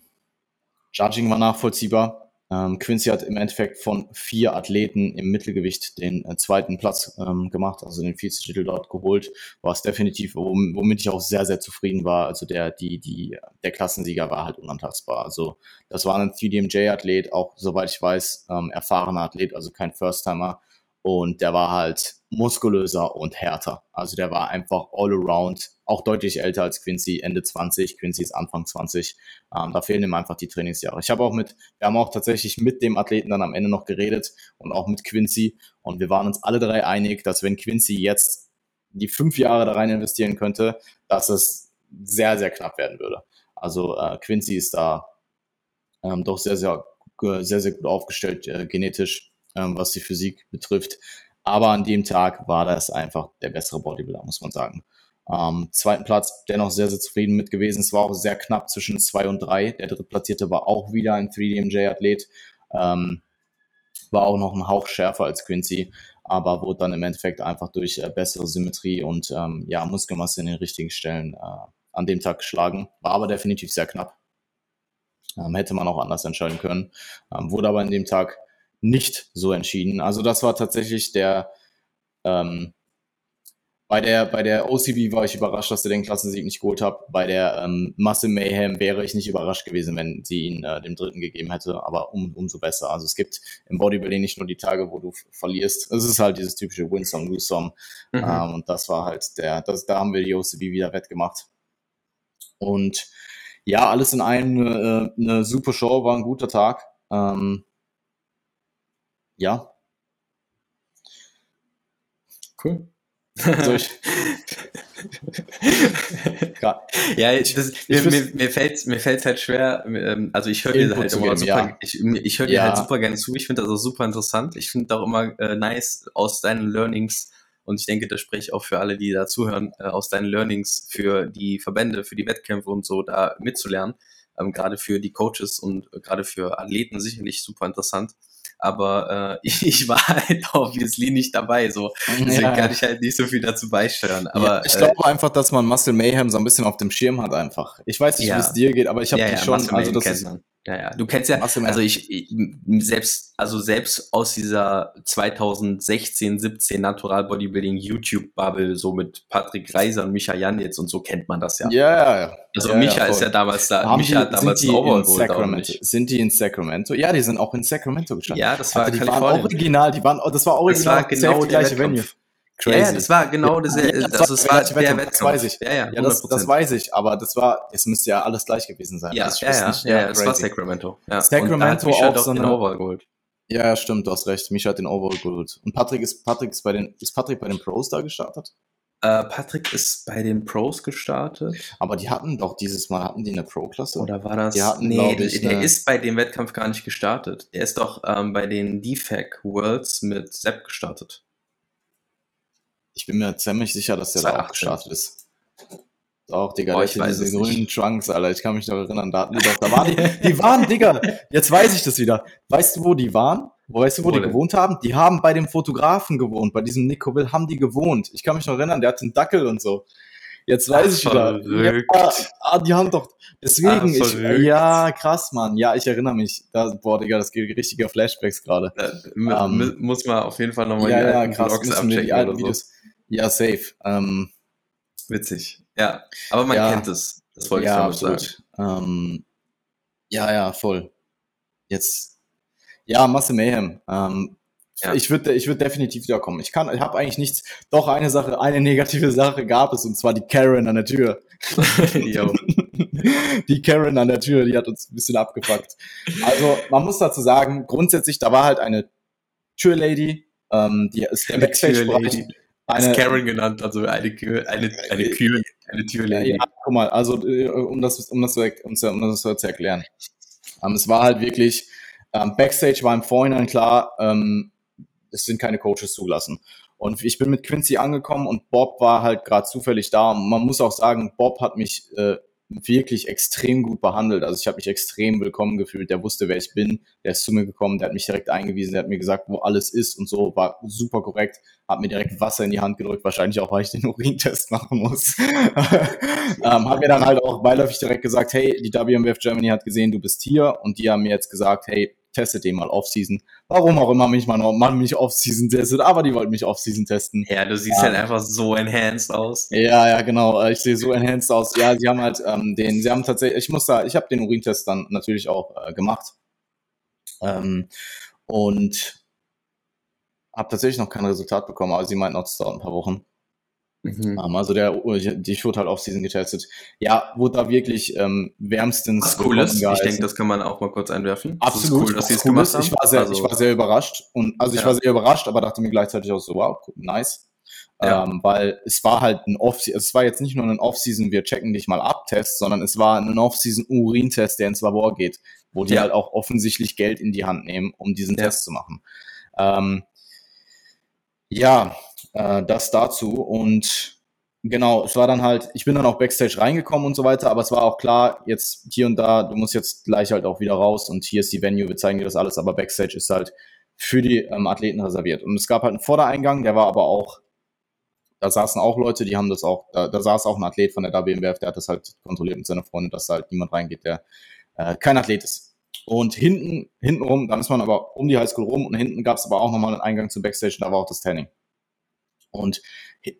Judging war nachvollziehbar. Ähm, Quincy hat im Endeffekt von vier Athleten im Mittelgewicht den äh, zweiten Platz ähm, gemacht, also den Vizetitel dort geholt, war es definitiv, womit ich auch sehr, sehr zufrieden war. Also der, die, die, der Klassensieger war halt unantastbar. Also das war ein 3DMJ-Athlet, auch soweit ich weiß, ähm, erfahrener Athlet, also kein First-Timer. Und der war halt muskulöser und härter. Also der war einfach all around, auch deutlich älter als Quincy, Ende 20, Quincy ist Anfang 20. Ähm, da fehlen ihm einfach die Trainingsjahre. Ich habe auch mit, wir haben auch tatsächlich mit dem Athleten dann am Ende noch geredet und auch mit Quincy und wir waren uns alle drei einig, dass wenn Quincy jetzt die fünf Jahre da rein investieren könnte, dass es sehr, sehr knapp werden würde. Also äh, Quincy ist da ähm, doch sehr, sehr, sehr, sehr gut aufgestellt äh, genetisch, ähm, was die Physik betrifft. Aber an dem Tag war das einfach der bessere Bodybuilder, muss man sagen. Ähm, zweiten Platz dennoch sehr, sehr zufrieden mit gewesen. Es war auch sehr knapp zwischen zwei und drei. Der drittplatzierte war auch wieder ein 3DMJ-Athlet. Ähm, war auch noch ein Hauch schärfer als Quincy, aber wurde dann im Endeffekt einfach durch äh, bessere Symmetrie und ähm, ja, Muskelmasse in den richtigen Stellen äh, an dem Tag geschlagen. War aber definitiv sehr knapp. Ähm, hätte man auch anders entscheiden können. Ähm, wurde aber an dem Tag nicht so entschieden. Also das war tatsächlich der, ähm, bei der, bei der OCB war ich überrascht, dass sie den Klassensieg nicht geholt hat. Bei der ähm, Masse Mayhem wäre ich nicht überrascht gewesen, wenn sie ihn äh, dem Dritten gegeben hätte, aber um, umso besser. Also es gibt im Bodybuilding nicht nur die Tage, wo du verlierst. Es ist halt dieses typische Win-Song, Lose-Song. Mhm. Ähm, und das war halt der, das, da haben wir die OCB wieder wettgemacht. Und ja, alles in allem äh, eine super Show, war ein guter Tag. Ähm, ja. Cool. So ich ja, das, mir, mir, mir fällt mir fällt's halt schwer. Ähm, also ich höre dir halt immer geben, super, ja. ich, ich höre dir ja. halt super gerne zu. Ich finde das auch super interessant. Ich finde auch immer äh, nice aus deinen Learnings und ich denke, das spreche ich auch für alle, die da zuhören, äh, aus deinen Learnings für die Verbände, für die Wettkämpfe und so da mitzulernen. Ähm, gerade für die Coaches und äh, gerade für Athleten sicherlich super interessant aber äh, ich war halt obviously nicht dabei, so deswegen ja. kann ich halt nicht so viel dazu beisteuern. Aber ja, ich glaube äh, einfach, dass man Muscle Mayhem so ein bisschen auf dem Schirm hat einfach. Ich weiß nicht, ja. wie es dir geht, aber ich habe ja, die schon, also das ist. Ja, ja. Du kennst ja, also ich, ich, selbst, also selbst aus dieser 2016, 17 Natural Bodybuilding YouTube Bubble, so mit Patrick Reiser und Micha Janitz und so kennt man das ja. Ja, ja, ja. Also ja, Micha ja, ist ja damals da, Haben Micha hat damals ein Overall Sacramento. Sind die in Sacramento? Ja, die sind auch in Sacramento gestanden. Ja, das war also die waren original, die waren, das war original, das war genau die gleiche Venue. Crazy. Ja, ja, das war genau das, ja, das, das, das war der Wettkampf. Das weiß ich. Ja, ja, ja das, das, weiß ich, aber das war, es müsste ja alles gleich gewesen sein. Ja, ja, ja, nicht, ja, ja, das war Sacramento. Ja. Sacramento auch so eine, Overall geholt. Ja, stimmt, du hast recht. Misha hat den Overall geholt. Und Patrick ist, Patrick ist bei den, ist Patrick bei den Pros da gestartet? Uh, Patrick ist bei den Pros gestartet. Aber die hatten doch dieses Mal, hatten die eine Pro-Klasse? Oder war das? Die hatten, nee, ich, der eine... ist bei dem Wettkampf gar nicht gestartet. Der ist doch ähm, bei den DFAC Worlds mit Sepp gestartet. Ich bin mir ziemlich sicher, dass der 2018. da auch gestartet ist. Auch, Digga, oh, ich weiß diese grünen Trunks, Alter. Ich kann mich noch erinnern, da hatten die doch, da waren die, die waren, Digga, jetzt weiß ich das wieder. Weißt du, wo die waren? Weißt du, wo, wo die denn? gewohnt haben? Die haben bei dem Fotografen gewohnt, bei diesem Nico Will haben die gewohnt. Ich kann mich noch erinnern, der hat einen Dackel und so. Jetzt weiß ich wieder. Ja, ah, die haben doch. Deswegen, ich, ja, krass, Mann. Ja, ich erinnere mich. Da, boah, Digga, das geht richtiger Flashbacks gerade. Ja, ähm, muss man auf jeden Fall nochmal ja, die ja, krass, Vlogs abchecken die alten Videos. So. Ja, safe. Ähm, Witzig. Ja, aber man ja, kennt es. Das wollte ja, ich damit sagen. Ähm, ja, ja, voll. Jetzt, ja, Masse Mayhem. Ähm, ja. Ich würde ich würd definitiv wiederkommen. Ich kann, ich habe eigentlich nichts. Doch eine Sache, eine negative Sache gab es und zwar die Karen an der Tür. die Karen an der Tür, die hat uns ein bisschen abgepackt. Also man muss dazu sagen, grundsätzlich, da war halt eine Türlady, ähm, die ist der Backstage-Bereich. Eine, Karen genannt, also eine, eine, eine Kühe, eine Türlady. Ja, guck mal, also äh, um das, um das, um das, um das zu erklären. Ähm, es war halt wirklich, ähm, Backstage war im Vorhinein klar, ähm, es sind keine Coaches zugelassen. Und ich bin mit Quincy angekommen und Bob war halt gerade zufällig da. Und man muss auch sagen, Bob hat mich äh, wirklich extrem gut behandelt. Also ich habe mich extrem willkommen gefühlt. Der wusste, wer ich bin. Der ist zu mir gekommen, der hat mich direkt eingewiesen, der hat mir gesagt, wo alles ist und so. War super korrekt. Hat mir direkt Wasser in die Hand gedrückt, wahrscheinlich auch, weil ich den Urintest machen muss. ähm, hat mir dann halt auch beiläufig direkt gesagt, hey, die WMWF Germany hat gesehen, du bist hier. Und die haben mir jetzt gesagt, hey, testet den mal Off-Season. Warum auch immer mich man, man mich Off-Season testet, aber die wollten mich Off-Season testen. Ja, du siehst ja. halt einfach so enhanced aus. Ja, ja, genau. Ich sehe so enhanced aus. Ja, sie haben halt ähm, den, sie haben tatsächlich, ich muss da, ich habe den Urintest dann natürlich auch äh, gemacht. Ähm, und habe tatsächlich noch kein Resultat bekommen, aber sie meinten auch, es dauert ein paar Wochen. Mhm. Ähm, also der, die wurde halt Off-Season getestet. Ja, wurde da wirklich ähm, wärmstens. Was cool ist. Ich denke, das kann man auch mal kurz einwerfen. Absolut. cool, dass sie es cool gemacht haben. Ich war sehr, also, ich war sehr überrascht und also ich ja. war sehr überrascht, aber dachte mir gleichzeitig auch so, wow, nice. Ja. Ähm, weil es war halt ein Off, es war jetzt nicht nur ein Off-Season, wir checken dich mal ab Test, sondern es war ein Off-Season Urintest, der ins Labor geht, wo die ja. halt auch offensichtlich Geld in die Hand nehmen, um diesen ja. Test zu machen. Ähm, ja, äh, das dazu und genau, es war dann halt, ich bin dann auch Backstage reingekommen und so weiter, aber es war auch klar, jetzt hier und da, du musst jetzt gleich halt auch wieder raus und hier ist die Venue, wir zeigen dir das alles, aber Backstage ist halt für die ähm, Athleten reserviert. Und es gab halt einen Vordereingang, der war aber auch da saßen auch Leute, die haben das auch, da, da saß auch ein Athlet von der WMWF, der hat das halt kontrolliert mit seiner Freundin, dass da halt niemand reingeht, der äh, kein Athlet ist. Und hinten, hinten rum, dann ist man aber um die Highschool rum und hinten gab es aber auch nochmal einen Eingang zum Backstage, da war auch das Tanning. Und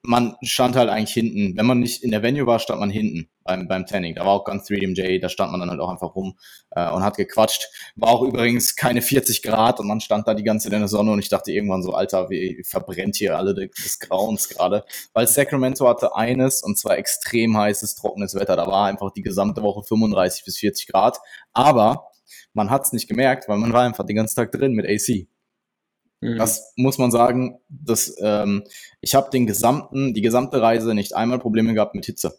man stand halt eigentlich hinten. Wenn man nicht in der Venue war, stand man hinten beim, beim Tanning. Da war auch ganz 3DMJ, da stand man dann halt auch einfach rum äh, und hat gequatscht. War auch übrigens keine 40 Grad und man stand da die ganze Zeit in der Sonne und ich dachte irgendwann so, Alter, wie verbrennt hier alle des Grauens gerade. Weil Sacramento hatte eines und zwar extrem heißes, trockenes Wetter. Da war einfach die gesamte Woche 35 bis 40 Grad. Aber man hat es nicht gemerkt, weil man war einfach den ganzen Tag drin mit AC. Mhm. Das muss man sagen, dass ähm, ich habe den gesamten, die gesamte Reise nicht einmal Probleme gehabt mit Hitze,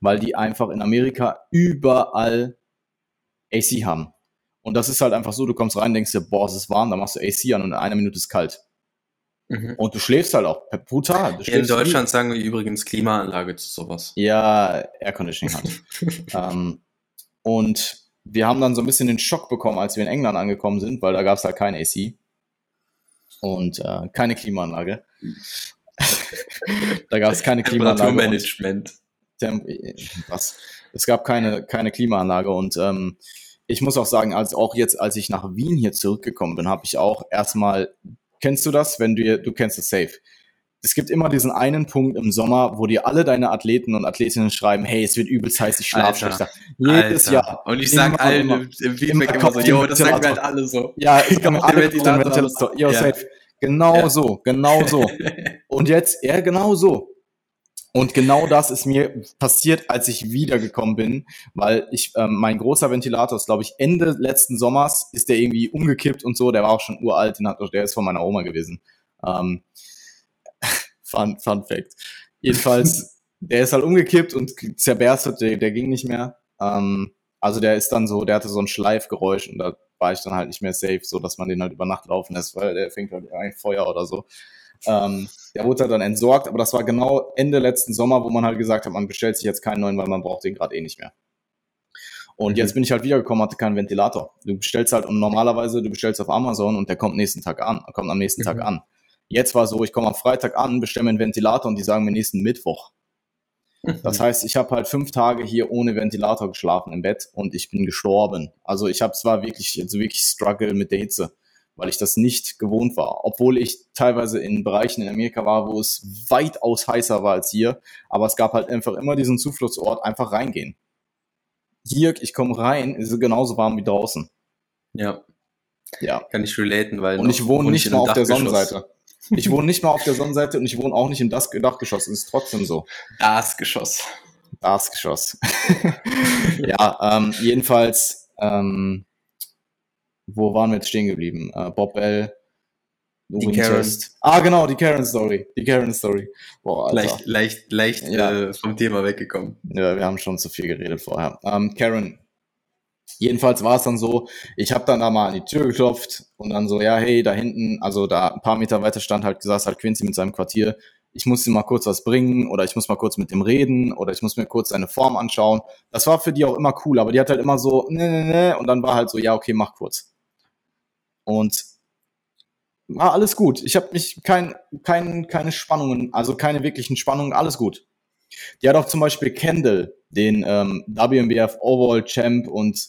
weil die einfach in Amerika überall AC haben. Und das ist halt einfach so, du kommst rein, denkst dir, boah, es ist warm, dann machst du AC an und in einer Minute ist kalt. Mhm. Und du schläfst halt auch brutal. in Deutschland viel. sagen wir übrigens Klimaanlage zu sowas. Ja, Air Conditioning halt. ähm, und wir haben dann so ein bisschen den Schock bekommen, als wir in England angekommen sind, weil da gab es halt kein AC und äh, keine Klimaanlage. da gab es keine Klimaanlage. Management. Was? Es gab keine, keine Klimaanlage und ähm, ich muss auch sagen, als auch jetzt, als ich nach Wien hier zurückgekommen bin, habe ich auch erstmal, kennst du das, wenn du, du kennst es safe, es gibt immer diesen einen Punkt im Sommer, wo dir alle deine Athleten und Athletinnen schreiben, hey, es wird übelst heiß, ich schlafe schlechter. Jedes Alter. Jahr. Und ich sag allen immer, im Feedback immer, so, yo, das sagen wir halt alle so. Ja, ich komme alle den Ventilator. Yo, ja. safe. Genau ja. so, genau so. und jetzt, ja, genau so. Und genau das ist mir passiert, als ich wiedergekommen bin, weil ich, ähm, mein großer Ventilator ist, glaube ich, Ende letzten Sommers ist der irgendwie umgekippt und so, der war auch schon uralt, den hat, der ist von meiner Oma gewesen. Ähm, Fun, Fun Fact. Jedenfalls, der ist halt umgekippt und zerberstet, der, der ging nicht mehr. Ähm, also der ist dann so, der hatte so ein Schleifgeräusch und da war ich dann halt nicht mehr safe, so dass man den halt über Nacht laufen lässt, weil der fängt halt ein Feuer oder so. Ähm, der wurde halt dann entsorgt, aber das war genau Ende letzten Sommer, wo man halt gesagt hat, man bestellt sich jetzt keinen neuen, weil man braucht den gerade eh nicht mehr. Und mhm. jetzt bin ich halt wiedergekommen, hatte keinen Ventilator. Du bestellst halt und normalerweise, du bestellst auf Amazon und der kommt nächsten Tag an, kommt am nächsten mhm. Tag an. Jetzt war so, ich komme am Freitag an, bestelle mir einen Ventilator und die sagen mir nächsten Mittwoch. Das heißt, ich habe halt fünf Tage hier ohne Ventilator geschlafen im Bett und ich bin gestorben. Also ich habe zwar wirklich, also wirklich Struggle mit der Hitze, weil ich das nicht gewohnt war. Obwohl ich teilweise in Bereichen in Amerika war, wo es weitaus heißer war als hier, aber es gab halt einfach immer diesen Zufluchtsort, einfach reingehen. Hier, ich komme rein, ist es genauso warm wie draußen. Ja. Ja. Kann ich relaten, weil. Und ich wohne nicht mal auf der Sonnenseite. Ich wohne nicht mal auf der Sonnenseite und ich wohne auch nicht im das Dachgeschoss. Es ist trotzdem so. Das Geschoss. Das Geschoss. ja, ähm, jedenfalls, ähm, wo waren wir jetzt stehen geblieben? Äh, Bob Bell, die Karen. Ah, genau, die Karen Story. Die Karen Story. Boah, Leicht, leicht, leicht ja. äh, vom Thema weggekommen. Ja, wir haben schon zu viel geredet vorher. Ähm, Karen, Jedenfalls war es dann so, ich habe dann da mal an die Tür geklopft und dann so, ja, hey, da hinten, also da ein paar Meter weiter stand halt, saß halt Quincy mit seinem Quartier, ich muss ihm mal kurz was bringen oder ich muss mal kurz mit dem reden oder ich muss mir kurz seine Form anschauen. Das war für die auch immer cool, aber die hat halt immer so, ne, ne, ne, und dann war halt so, ja, okay, mach kurz. Und war alles gut. Ich habe mich kein, kein, keine Spannungen, also keine wirklichen Spannungen, alles gut. Die hat auch zum Beispiel Kendall, den ähm, WMBF Overall Champ und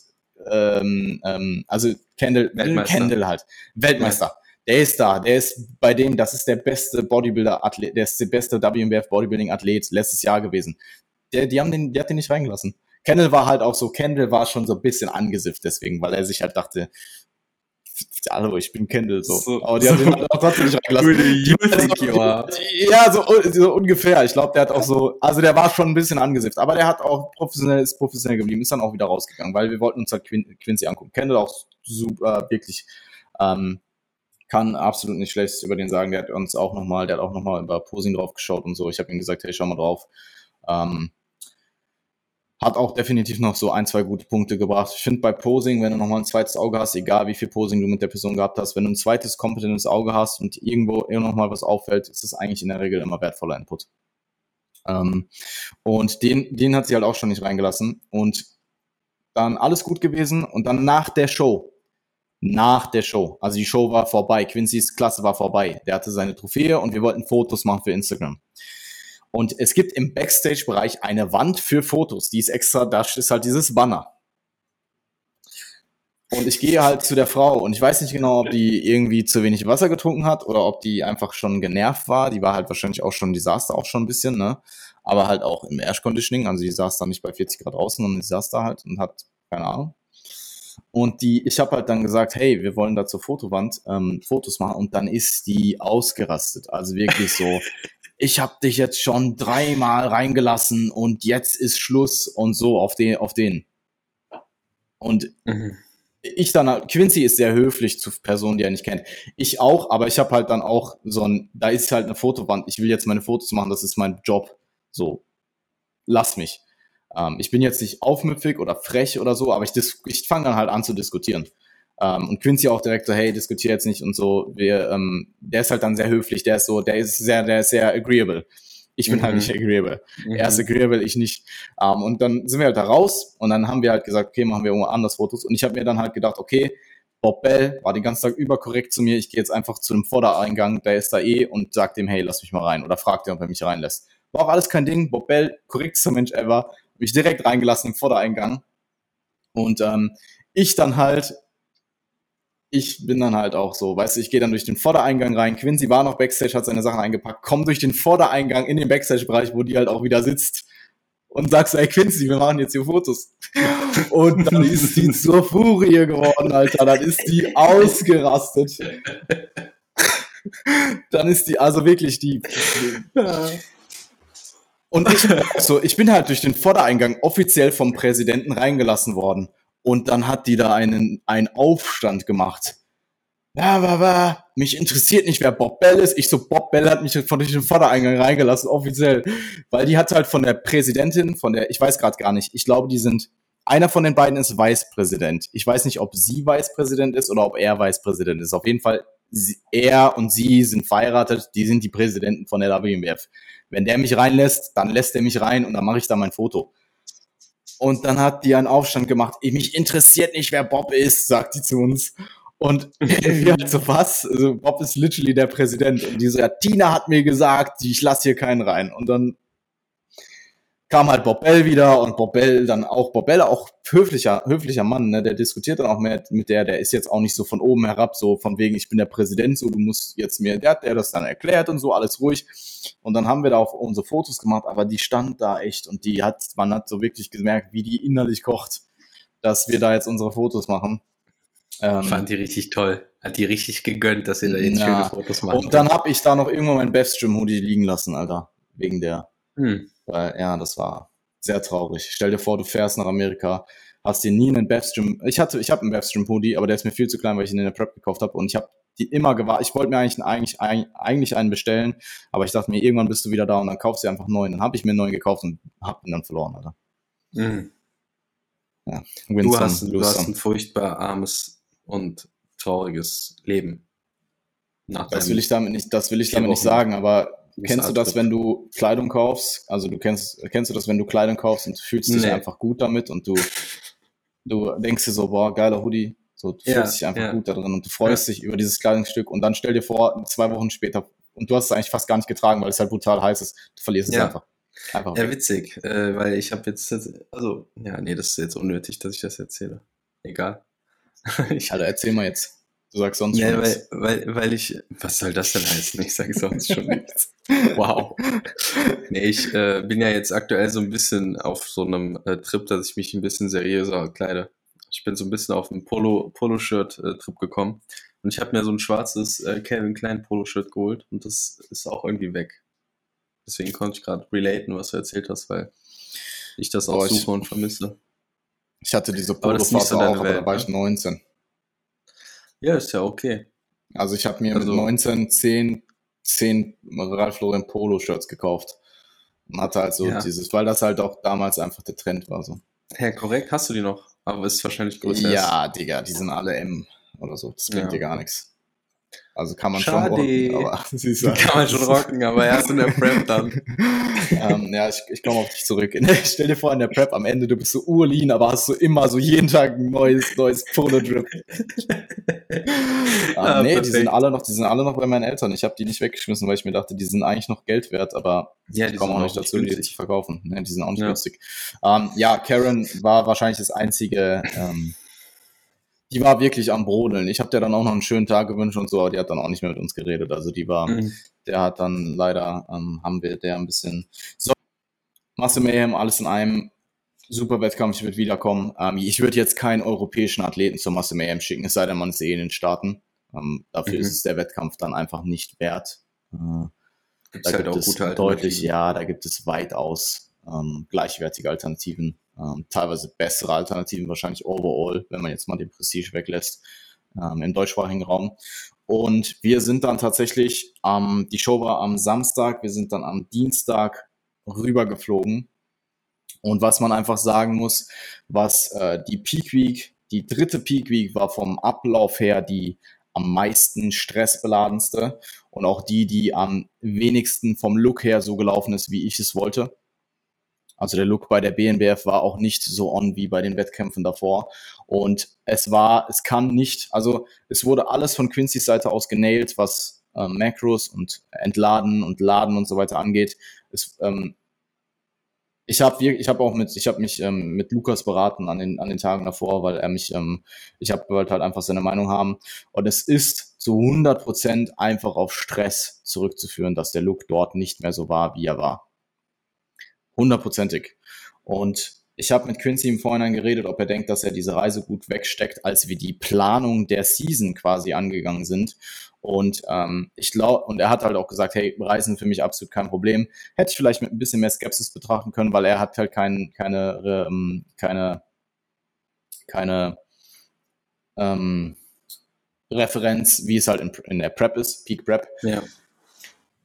ähm, ähm, also Kendall, Weltmeister. Kendall halt, Weltmeister. Ja. Der ist da, der ist bei dem, das ist der beste Bodybuilder-Athlet, der ist der beste WMBF Bodybuilding-Athlet letztes Jahr gewesen. Der, die haben den, der hat den nicht reingelassen. Kendall war halt auch so, Kendall war schon so ein bisschen angesifft deswegen, weil er sich halt dachte, hallo, ich bin Kendall, so. so aber die so, haben den auch trotzdem nicht reingelassen. ja, so, so ungefähr. Ich glaube, der hat auch so, also der war schon ein bisschen angesifft, aber der hat auch professionell, ist professionell geblieben, ist dann auch wieder rausgegangen, weil wir wollten uns halt Quin Quincy angucken. Kendall auch super, wirklich, ähm, kann absolut nicht schlecht über den sagen. Der hat uns auch nochmal, der hat auch nochmal über Posing drauf geschaut und so. Ich habe ihm gesagt, hey, schau mal drauf. Ähm, hat auch definitiv noch so ein, zwei gute Punkte gebracht. Ich finde bei Posing, wenn du nochmal ein zweites Auge hast, egal wie viel Posing du mit der Person gehabt hast, wenn du ein zweites kompetentes Auge hast und irgendwo immer noch mal was auffällt, ist das eigentlich in der Regel immer wertvoller Input. Ähm, und den, den hat sie halt auch schon nicht reingelassen. Und dann alles gut gewesen. Und dann nach der Show, nach der Show, also die Show war vorbei, Quincy's Klasse war vorbei. Der hatte seine Trophäe und wir wollten Fotos machen für Instagram. Und es gibt im Backstage-Bereich eine Wand für Fotos, die ist extra, da ist halt dieses Banner. Und ich gehe halt zu der Frau und ich weiß nicht genau, ob die irgendwie zu wenig Wasser getrunken hat oder ob die einfach schon genervt war. Die war halt wahrscheinlich auch schon, die saß da auch schon ein bisschen, ne? Aber halt auch im Air Conditioning, also die saß da nicht bei 40 Grad draußen, sondern die saß da halt und hat, keine Ahnung. Und die, ich habe halt dann gesagt, hey, wir wollen da zur Fotowand ähm, Fotos machen und dann ist die ausgerastet. Also wirklich so, ich habe dich jetzt schon dreimal reingelassen und jetzt ist Schluss und so auf den, auf den. Und mhm. ich dann, Quincy ist sehr höflich zu Personen, die er nicht kennt. Ich auch, aber ich habe halt dann auch so ein, da ist halt eine Fotowand. Ich will jetzt meine Fotos machen, das ist mein Job. So, lass mich. Ähm, ich bin jetzt nicht aufmüpfig oder frech oder so, aber ich, ich fange dann halt an zu diskutieren. Ähm, und Quincy auch direkt so, hey, diskutier jetzt nicht und so. Wir, ähm, der ist halt dann sehr höflich, der ist so, der ist sehr, der ist sehr agreeable. Ich bin halt mhm. halt nicht agreeable. Mhm. Er ist agreeable, ich nicht. Ähm, und dann sind wir halt da raus und dann haben wir halt gesagt, okay, machen wir irgendwo anders Fotos. Und ich habe mir dann halt gedacht, okay, Bob Bell war den ganzen Tag überkorrekt zu mir. Ich gehe jetzt einfach zu dem Vordereingang, der ist da eh und sag dem, hey, lass mich mal rein. Oder fragt er, ob er mich reinlässt. War auch alles kein Ding. Bob Bell, korrektester Mensch ever. Mich direkt reingelassen im Vordereingang. Und ähm, ich dann halt ich bin dann halt auch so, weißt du, ich gehe dann durch den Vordereingang rein. Quincy war noch Backstage, hat seine Sachen eingepackt, komm durch den Vordereingang in den Backstage-Bereich, wo die halt auch wieder sitzt und sagst, ey Quincy, wir machen jetzt hier Fotos. Und dann ist die zur Furie geworden, Alter. Dann ist die ausgerastet. Dann ist die, also wirklich die. Und ich, so, ich bin halt durch den Vordereingang offiziell vom Präsidenten reingelassen worden. Und dann hat die da einen, einen Aufstand gemacht. Ja, aber, aber, mich interessiert nicht, wer Bob Bell ist. Ich so, Bob Bell hat mich von dem Vordereingang reingelassen, offiziell. Weil die hat halt von der Präsidentin, von der, ich weiß gerade gar nicht, ich glaube, die sind, einer von den beiden ist Vicepräsident. Ich weiß nicht, ob sie Vicepräsident ist oder ob er Vicepräsident ist. Auf jeden Fall, sie, er und sie sind verheiratet, die sind die Präsidenten von der WMF. Wenn der mich reinlässt, dann lässt er mich rein und dann mache ich da mein Foto. Und dann hat die einen Aufstand gemacht. Mich interessiert nicht, wer Bob ist, sagt die zu uns. Und wir halt so, was? Also Bob ist literally der Präsident. Und die so, ja, Tina hat mir gesagt, ich lasse hier keinen rein. Und dann kam halt Bob Bell wieder und Bob Bell dann auch, Bob Bell auch höflicher, höflicher Mann, ne, der diskutiert dann auch mehr mit der, der ist jetzt auch nicht so von oben herab, so von wegen, ich bin der Präsident, so du musst jetzt mir, der hat der das dann erklärt und so, alles ruhig. Und dann haben wir da auch unsere Fotos gemacht, aber die stand da echt und die hat, man hat so wirklich gemerkt, wie die innerlich kocht, dass wir da jetzt unsere Fotos machen. Ähm, Fand die richtig toll. Hat die richtig gegönnt, dass ihr da jetzt ja. schöne Fotos macht. Und dann habe ich da noch irgendwo mein Beststream Hoodie liegen lassen, Alter. Wegen der. Hm. Weil, ja, das war sehr traurig. Stell dir vor, du fährst nach Amerika, hast dir nie einen Bevstream. Ich hatte, ich habe einen Bevstream Hoodie, aber der ist mir viel zu klein, weil ich ihn in der Prep gekauft habe und ich habe die immer gewartet. Ich wollte mir eigentlich, eigentlich, eigentlich einen bestellen, aber ich dachte mir, irgendwann bist du wieder da und dann kaufst du einfach einen neuen. Dann habe ich mir einen neuen gekauft und habe ihn dann verloren, Alter. Mhm. Ja, du hast, du hast ein furchtbar armes und trauriges Leben. das will ich damit nicht, das will ich damit nicht sagen, aber Kennst du das, wenn du Kleidung kaufst? Also du kennst, kennst du das, wenn du Kleidung kaufst und fühlst nee. dich einfach gut damit und du, du denkst dir so, boah, geiler Hoodie, so du ja, fühlst dich einfach ja. gut da drin und du freust ja. dich über dieses Kleidungsstück und dann stell dir vor, zwei Wochen später, und du hast es eigentlich fast gar nicht getragen, weil es halt brutal heiß ist, du verlierst es einfach. einfach ja, witzig, äh, weil ich habe jetzt, also, ja, nee, das ist jetzt unnötig, dass ich das erzähle. Egal. ich, also erzähl mal jetzt. Du sagst sonst ja, schon weil, nichts. Weil, weil ich, was soll das denn heißen? Ich sage sonst schon nichts. Wow. Nee, ich äh, bin ja jetzt aktuell so ein bisschen auf so einem äh, Trip, dass ich mich ein bisschen seriöser kleide. Ich bin so ein bisschen auf einen Polo, Polo-Shirt-Trip gekommen. Und ich habe mir so ein schwarzes äh, Calvin Klein Polo-Shirt geholt und das ist auch irgendwie weg. Deswegen konnte ich gerade relaten, was du erzählt hast, weil ich das auch oh, suche ich, und vermisse. Ich hatte diese Polo-Phase so auch, aber da war ich 19. Ja, ist ja okay. Also ich habe mir Also- mit 19 10, 10 Ralph Lauren Polo-Shirts gekauft. Und hatte halt so Ja. dieses, weil das halt auch damals einfach der Trend war. So. Ja, korrekt, hast du die noch? Aber ist wahrscheinlich größer. Ja, Digga, die sind alle M oder so. Das bringt Ja. dir gar nichts. Also kann man Schade. schon rocken, aber siehst du. Kann man schon rocken, aber erst in der Prep dann. ähm, ja, ich, ich komme auf dich zurück. Stell dir vor, in der Prep am Ende, du bist so urlean, aber hast so immer so jeden Tag ein neues, neues Polo-Drip. ähm, Ah, nee, die sind alle noch, die sind alle noch bei meinen Eltern. Ich habe die nicht weggeschmissen, weil ich mir dachte, die sind eigentlich noch Geld wert, aber Ja, ich komme auch nicht dazu, die günstig. zu verkaufen. Ne, die sind auch nicht Ja. günstig. Ähm, ja, Karen war wahrscheinlich das einzige, ähm, die war wirklich am Brodeln. Ich habe der dann auch noch einen schönen Tag gewünscht und so, aber die hat dann auch nicht mehr mit uns geredet. Also die war, Mhm. der hat dann leider, ähm, haben wir der ein bisschen so, Masse Mayhem, alles in einem. Super Wettkampf, ich würde wiederkommen. Ähm, ich würde jetzt keinen europäischen Athleten zur Masse Mayhem schicken, es sei denn, man ist eh in den Staaten. Ähm, dafür Mhm. ist es der Wettkampf dann einfach nicht wert. Äh, da halt gibt auch es gute deutlich, ja, da gibt es weitaus ähm, gleichwertige Alternativen, ähm, teilweise bessere Alternativen, wahrscheinlich overall, wenn man jetzt mal den Prestige weglässt, ähm, im deutschsprachigen Raum. Und wir sind dann tatsächlich, ähm, die Show war am Samstag, wir sind dann am Dienstag rübergeflogen. Und was man einfach sagen muss, was äh, die Peak Week, die dritte Peak Week war vom Ablauf her die am meisten stressbeladenste und auch die, die am wenigsten vom Look her so gelaufen ist, wie ich es wollte. Also der Look bei der BNBF war auch nicht so on wie bei den Wettkämpfen davor. Und es war, es kann nicht, also es wurde alles von Quincy's Seite aus genailt, was äh, Macros und Entladen und Laden und so weiter angeht. Es, ähm, ich habe ich habe auch mit ich habe mich ähm, mit Lukas beraten an den an den Tagen davor, weil er mich ähm, ich habe wollte halt einfach seine Meinung haben und es ist zu 100 Prozent einfach auf Stress zurückzuführen, dass der Look dort nicht mehr so war, wie er war. Hundertprozentig. Und ich habe mit Quincy im Vorhinein geredet, ob er denkt, dass er diese Reise gut wegsteckt, als wir die Planung der Season quasi angegangen sind. Und ähm, ich glaube, und er hat halt auch gesagt, hey, Reisen für mich absolut kein Problem. Hätte ich vielleicht mit ein bisschen mehr Skepsis betrachten können, weil er hat halt kein, keine, ähm, keine, keine ähm, Referenz, wie es halt in, in der Prep ist, Peak Prep. Ja.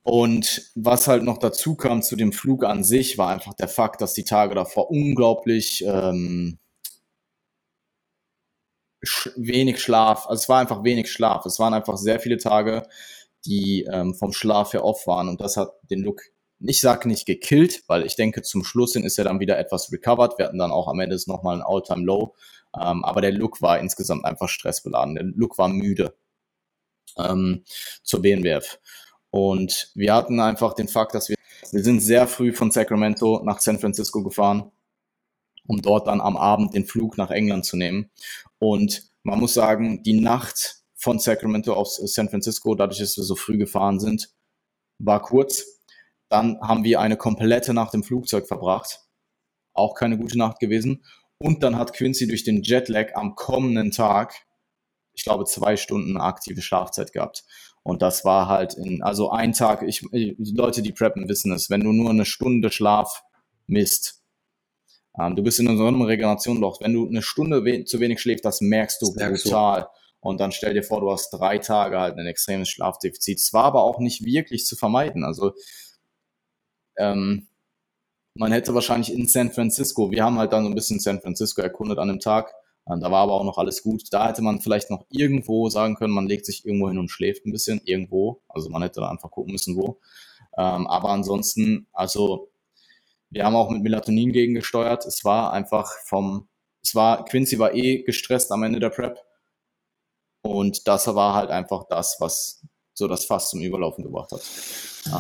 Und was halt noch dazu kam zu dem Flug an sich, war einfach der Fakt, dass die Tage davor unglaublich ähm, sch wenig Schlaf, also es war einfach wenig Schlaf. Es waren einfach sehr viele Tage, die ähm, vom Schlaf her off waren und das hat den Look, ich sag nicht gekillt, weil ich denke, zum Schluss hin ist er dann wieder etwas recovered. Wir hatten dann auch am Ende nochmal ein All-Time-Low, ähm, aber der Look war insgesamt einfach stressbeladen. Der Look war müde ähm, zur BNWF. Und wir hatten einfach den Fakt, dass wir, wir sind sehr früh von Sacramento nach San Francisco gefahren, um dort dann am Abend den Flug nach England zu nehmen. Und man muss sagen, die Nacht von Sacramento auf San Francisco, dadurch, dass wir so früh gefahren sind, war kurz. Dann haben wir eine komplette Nacht im Flugzeug verbracht. Auch keine gute Nacht gewesen. Und dann hat Quincy durch den Jetlag am kommenden Tag, ich glaube, zwei Stunden aktive Schlafzeit gehabt. Und das war halt in, also ein Tag, ich, die Leute, die preppen, wissen es, wenn du nur eine Stunde Schlaf misst, ähm, du bist in so einem Regenerationloch, wenn du eine Stunde we zu wenig schläfst, das merkst du Das merkst du. brutal. Und dann stell dir vor, du hast drei Tage halt ein extremes Schlafdefizit. Es war aber auch nicht wirklich zu vermeiden. Also ähm, man hätte wahrscheinlich in San Francisco, wir haben halt dann so ein bisschen San Francisco erkundet an dem Tag, da war aber auch noch alles gut. Da hätte man vielleicht noch irgendwo sagen können, man legt sich irgendwo hin und schläft ein bisschen, irgendwo. Also man hätte da einfach gucken müssen, wo. Ähm, aber ansonsten, also wir haben auch mit Melatonin gegengesteuert. Es war einfach vom, es war, Quincy war eh gestresst am Ende der Prep. Und das war halt einfach das, was so das Fass zum Überlaufen gebracht hat.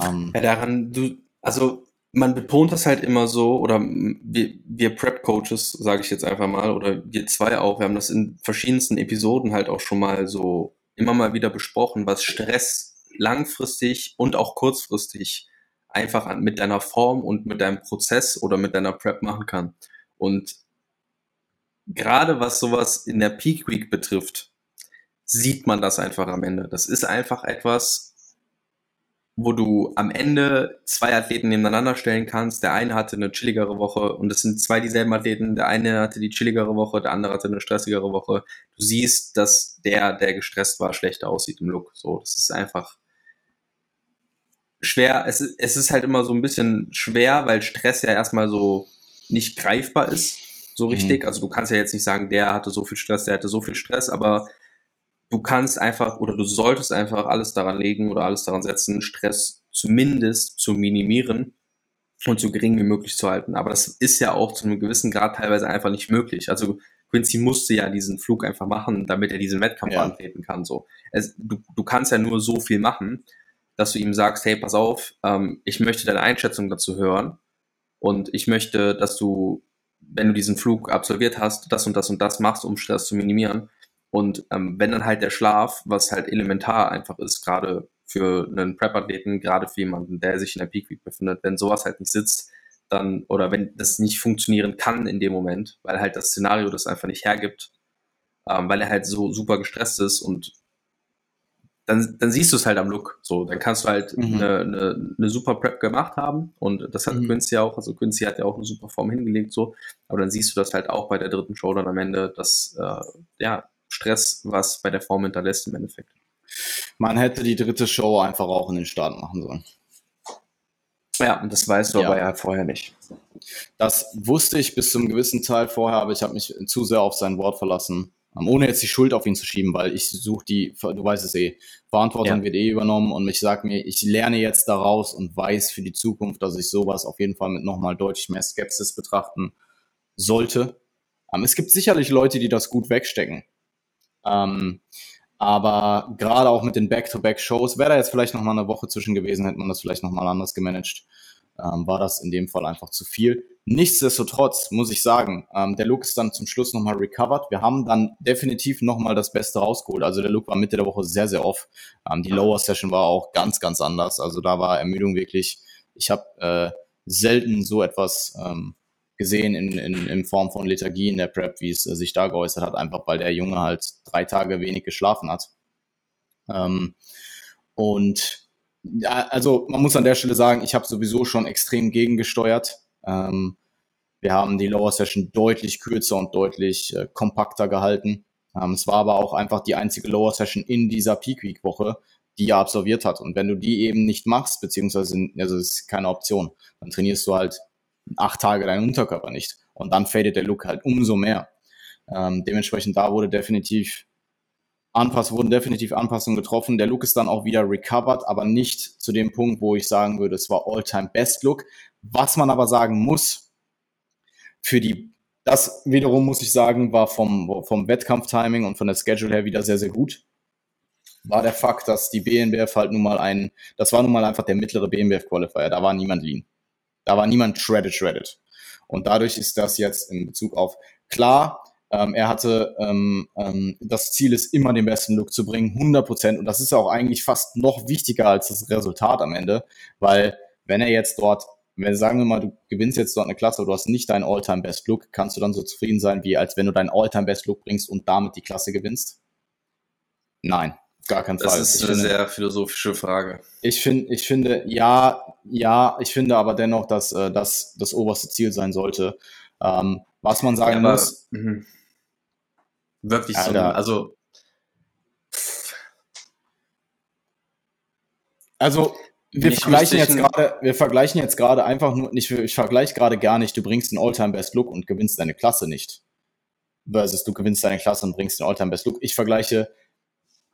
Ähm, Ja, daran, du, also man betont das halt immer so, oder wir, wir Prep-Coaches, sage ich jetzt einfach mal, oder wir zwei auch, wir haben das in verschiedensten Episoden halt auch schon mal so immer mal wieder besprochen, was Stress langfristig und auch kurzfristig einfach mit deiner Form und mit deinem Prozess oder mit deiner Prep machen kann. Und gerade was sowas in der Peak Week betrifft, sieht man das einfach am Ende. Das ist einfach etwas, wo du am Ende zwei Athleten nebeneinander stellen kannst. Der eine hatte eine chilligere Woche und es sind zwei dieselben Athleten. Der eine hatte die chilligere Woche, der andere hatte eine stressigere Woche. Du siehst, dass der, der gestresst war, schlechter aussieht im Look. So, das ist einfach schwer. Es, es ist halt immer so ein bisschen schwer, weil Stress ja erstmal so nicht greifbar ist, so mhm. richtig. Mhm. Also du kannst ja jetzt nicht sagen, der hatte so viel Stress, der hatte so viel Stress, aber du kannst einfach oder du solltest einfach alles daran legen oder alles daran setzen, Stress zumindest zu minimieren und so gering wie möglich zu halten. Aber das ist ja auch zu einem gewissen Grad teilweise einfach nicht möglich. Also Quincy musste ja diesen Flug einfach machen, damit er diesen Wettkampf ja. antreten kann. So, es, du, du kannst ja nur so viel machen, dass du ihm sagst, hey, pass auf, ähm, ich möchte deine Einschätzung dazu hören und ich möchte, dass du, wenn du diesen Flug absolviert hast, das und das und das machst, um Stress zu minimieren. Und ähm, wenn dann halt der Schlaf, was halt elementar einfach ist, gerade für einen Prep-Athleten, gerade für jemanden, der sich in der Peak Week befindet, wenn sowas halt nicht sitzt, dann, oder wenn das nicht funktionieren kann in dem Moment, weil halt das Szenario das einfach nicht hergibt, ähm, weil er halt so super gestresst ist und dann, dann siehst du es halt am Look. So, dann kannst du halt mhm. eine, eine, eine super Prep gemacht haben und das hat mhm. Quincy auch, also Quincy hat ja auch eine super Form hingelegt, so, aber dann siehst du das halt auch bei der dritten Show dann am Ende, dass äh, ja, Stress was bei der Form hinterlässt im Endeffekt. Man hätte die dritte Show einfach auch in den Start machen sollen. Ja, und das weißt du ja. aber ja vorher nicht. Das wusste ich bis zum gewissen Teil vorher, aber ich habe mich zu sehr auf sein Wort verlassen. Ähm, ohne jetzt die Schuld auf ihn zu schieben, weil ich suche die, du weißt es eh, Verantwortung ja. wird eh übernommen und ich sage mir, ich lerne jetzt daraus und weiß für die Zukunft, dass ich sowas auf jeden Fall mit nochmal deutlich mehr Skepsis betrachten sollte. Ähm, es gibt sicherlich Leute, die das gut wegstecken. Ähm, aber gerade auch mit den Back-to-Back-Shows, wäre da jetzt vielleicht nochmal eine Woche zwischen gewesen, hätte man das vielleicht nochmal anders gemanagt, ähm, war das in dem Fall einfach zu viel. Nichtsdestotrotz muss ich sagen, ähm, der Look ist dann zum Schluss nochmal recovered. Wir haben dann definitiv nochmal das Beste rausgeholt. Also der Look war Mitte der Woche sehr, sehr off. Ähm, die Lower Session war auch ganz, ganz anders. Also da war Ermüdung wirklich, ich habe äh, selten so etwas ähm, gesehen in, in, in Form von Lethargie in der Prep, wie es äh, sich da geäußert hat, einfach weil der Junge halt drei Tage wenig geschlafen hat. Ähm, und ja, also man muss an der Stelle sagen, ich habe sowieso schon extrem gegengesteuert. Ähm, wir haben die Lower Session deutlich kürzer und deutlich äh, kompakter gehalten. Ähm, es war aber auch einfach die einzige Lower Session in dieser Peak Week Woche, die er absolviert hat. Und wenn du die eben nicht machst, beziehungsweise, also es ist keine Option, dann trainierst du halt acht Tage deinen Unterkörper nicht. Und dann fadet der Look halt umso mehr. Ähm, dementsprechend da wurde definitiv Anpassungen, wurden definitiv Anpassungen getroffen. Der Look ist dann auch wieder recovered, aber nicht zu dem Punkt, wo ich sagen würde, es war All-Time Best Look. Was man aber sagen muss, für die, das wiederum muss ich sagen, war vom, vom Wettkampftiming und von der Schedule her wieder sehr, sehr gut. War der Fakt, dass die BNBF halt nun mal ein, das war nun mal einfach der mittlere BNBF Qualifier, da war niemand lean. Da war niemand shredded, shredded. Und dadurch ist das jetzt in Bezug auf klar, ähm, er hatte ähm, ähm, das Ziel ist immer den besten Look zu bringen, 100 Prozent. Und das ist auch eigentlich fast noch wichtiger als das Resultat am Ende, weil wenn er jetzt dort, wenn sagen wir mal, du gewinnst jetzt dort eine Klasse, aber du hast nicht deinen All-Time Best Look, kannst du dann so zufrieden sein, wie als wenn du deinen All-Time Best Look bringst und damit die Klasse gewinnst? Nein, gar kein Fall. Das ist eine finde, sehr philosophische Frage. Ich finde, ich finde, ja, ja, ich finde aber dennoch, dass äh, das das oberste Ziel sein sollte. Ähm, was man sagen ja, muss. Mh. Wirklich Alter. so, also. Also, wir vergleichen jetzt gerade, wir vergleichen jetzt gerade einfach nur, nicht, ich vergleiche gerade gar nicht, du bringst den Alltime Best Look und gewinnst deine Klasse nicht. Versus du gewinnst deine Klasse und bringst den Alltime Best Look. Ich vergleiche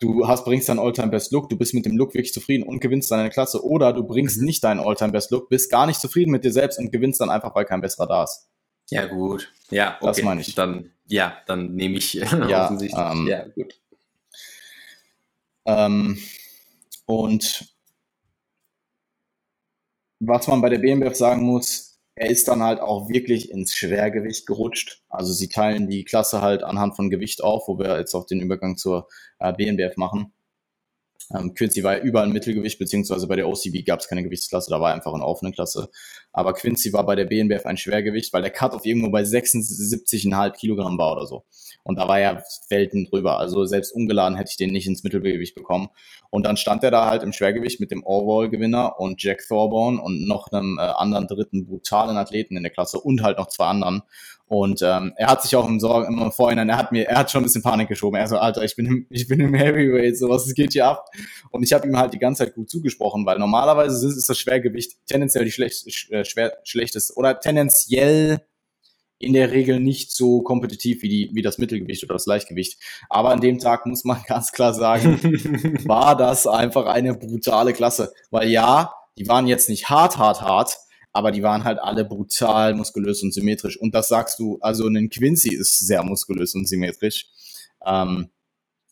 du hast, bringst deinen Alltime Best Look, du bist mit dem Look wirklich zufrieden und gewinnst deine Klasse. Oder du bringst mhm. nicht deinen Alltime Best Look, bist gar nicht zufrieden mit dir selbst und gewinnst dann einfach, weil kein besserer da ist. Ja, gut. Ja, okay. Das meine ich. Dann, ja, dann nehme ich ja, offensichtlich. Ähm, ja, gut. Ähm, und was man bei der BMWF sagen muss, er ist dann halt auch wirklich ins Schwergewicht gerutscht. Also sie teilen die Klasse halt anhand von Gewicht auf, wo wir jetzt auch den Übergang zur äh, BNBF machen. Ähm, Quincy war überall Mittelgewicht, beziehungsweise bei der OCB gab es keine Gewichtsklasse, da war einfach eine offene Klasse. Aber Quincy war bei der BNBF ein Schwergewicht, weil der Cut auf irgendwo bei 76,5 Kilogramm war oder so. Und da war ja Welten drüber. Also selbst ungeladen hätte ich den nicht ins Mittelgewicht bekommen. Und dann stand er da halt im Schwergewicht mit dem Overall-Gewinner und Jack Thorborn und noch einem äh, anderen dritten brutalen Athleten in der Klasse und halt noch zwei anderen. Und ähm, er hat sich auch im Sorgen im Vorhinein, er hat mir, er hat schon ein bisschen Panik geschoben. Er so, Alter, ich bin im, ich bin im Heavyweight, so was geht hier ab? Und ich habe ihm halt die ganze Zeit gut zugesprochen, weil normalerweise ist das Schwergewicht tendenziell die schlecht, äh, schwer, schlechteste oder tendenziell in der Regel nicht so kompetitiv wie, die, wie das Mittelgewicht oder das Leichtgewicht. Aber an dem Tag muss man ganz klar sagen, war das einfach eine brutale Klasse. Weil ja, die waren jetzt nicht hart, hart, hart, aber die waren halt alle brutal muskulös und symmetrisch. Und das sagst du, also ein Quincy ist sehr muskulös und symmetrisch. Ähm,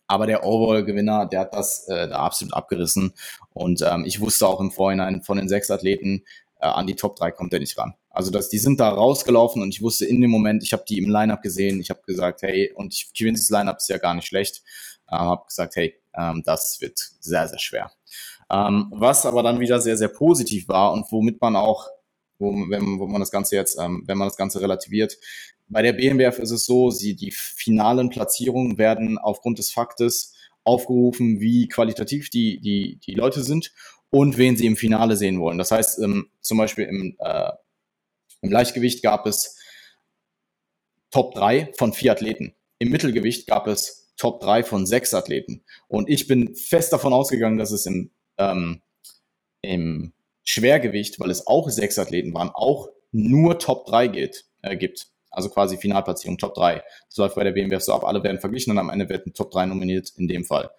aber der Overall-Gewinner, der hat das äh, da absolut abgerissen. Und ähm, ich wusste auch im Vorhinein von den sechs Athleten, äh, an die Top 3 kommt er nicht ran. Also das, die sind da rausgelaufen und ich wusste in dem Moment, ich habe die im Lineup gesehen, ich habe gesagt, hey, und Quincy's Lineup ist ja gar nicht schlecht, äh, habe gesagt, hey, ähm, das wird sehr, sehr schwer. Ähm, was aber dann wieder sehr, sehr positiv war und womit man auch wo, wenn, wo man das Ganze jetzt, ähm, wenn man das Ganze relativiert. Bei der BMWF ist es so, sie, die finalen Platzierungen werden aufgrund des Faktes aufgerufen, wie qualitativ die, die, die Leute sind und wen sie im Finale sehen wollen. Das heißt, ähm, zum Beispiel im, äh, im Leichtgewicht gab es Top 3 von vier Athleten. Im Mittelgewicht gab es Top 3 von sechs Athleten. Und ich bin fest davon ausgegangen, dass es im, ähm, im Schwergewicht, weil es auch sechs Athleten waren, auch nur Top 3 geht, äh, gibt. Also quasi Finalplatzierung Top 3. Das läuft bei der BMWF so ab, alle werden verglichen und am Ende wird ein Top 3 nominiert in dem Fall.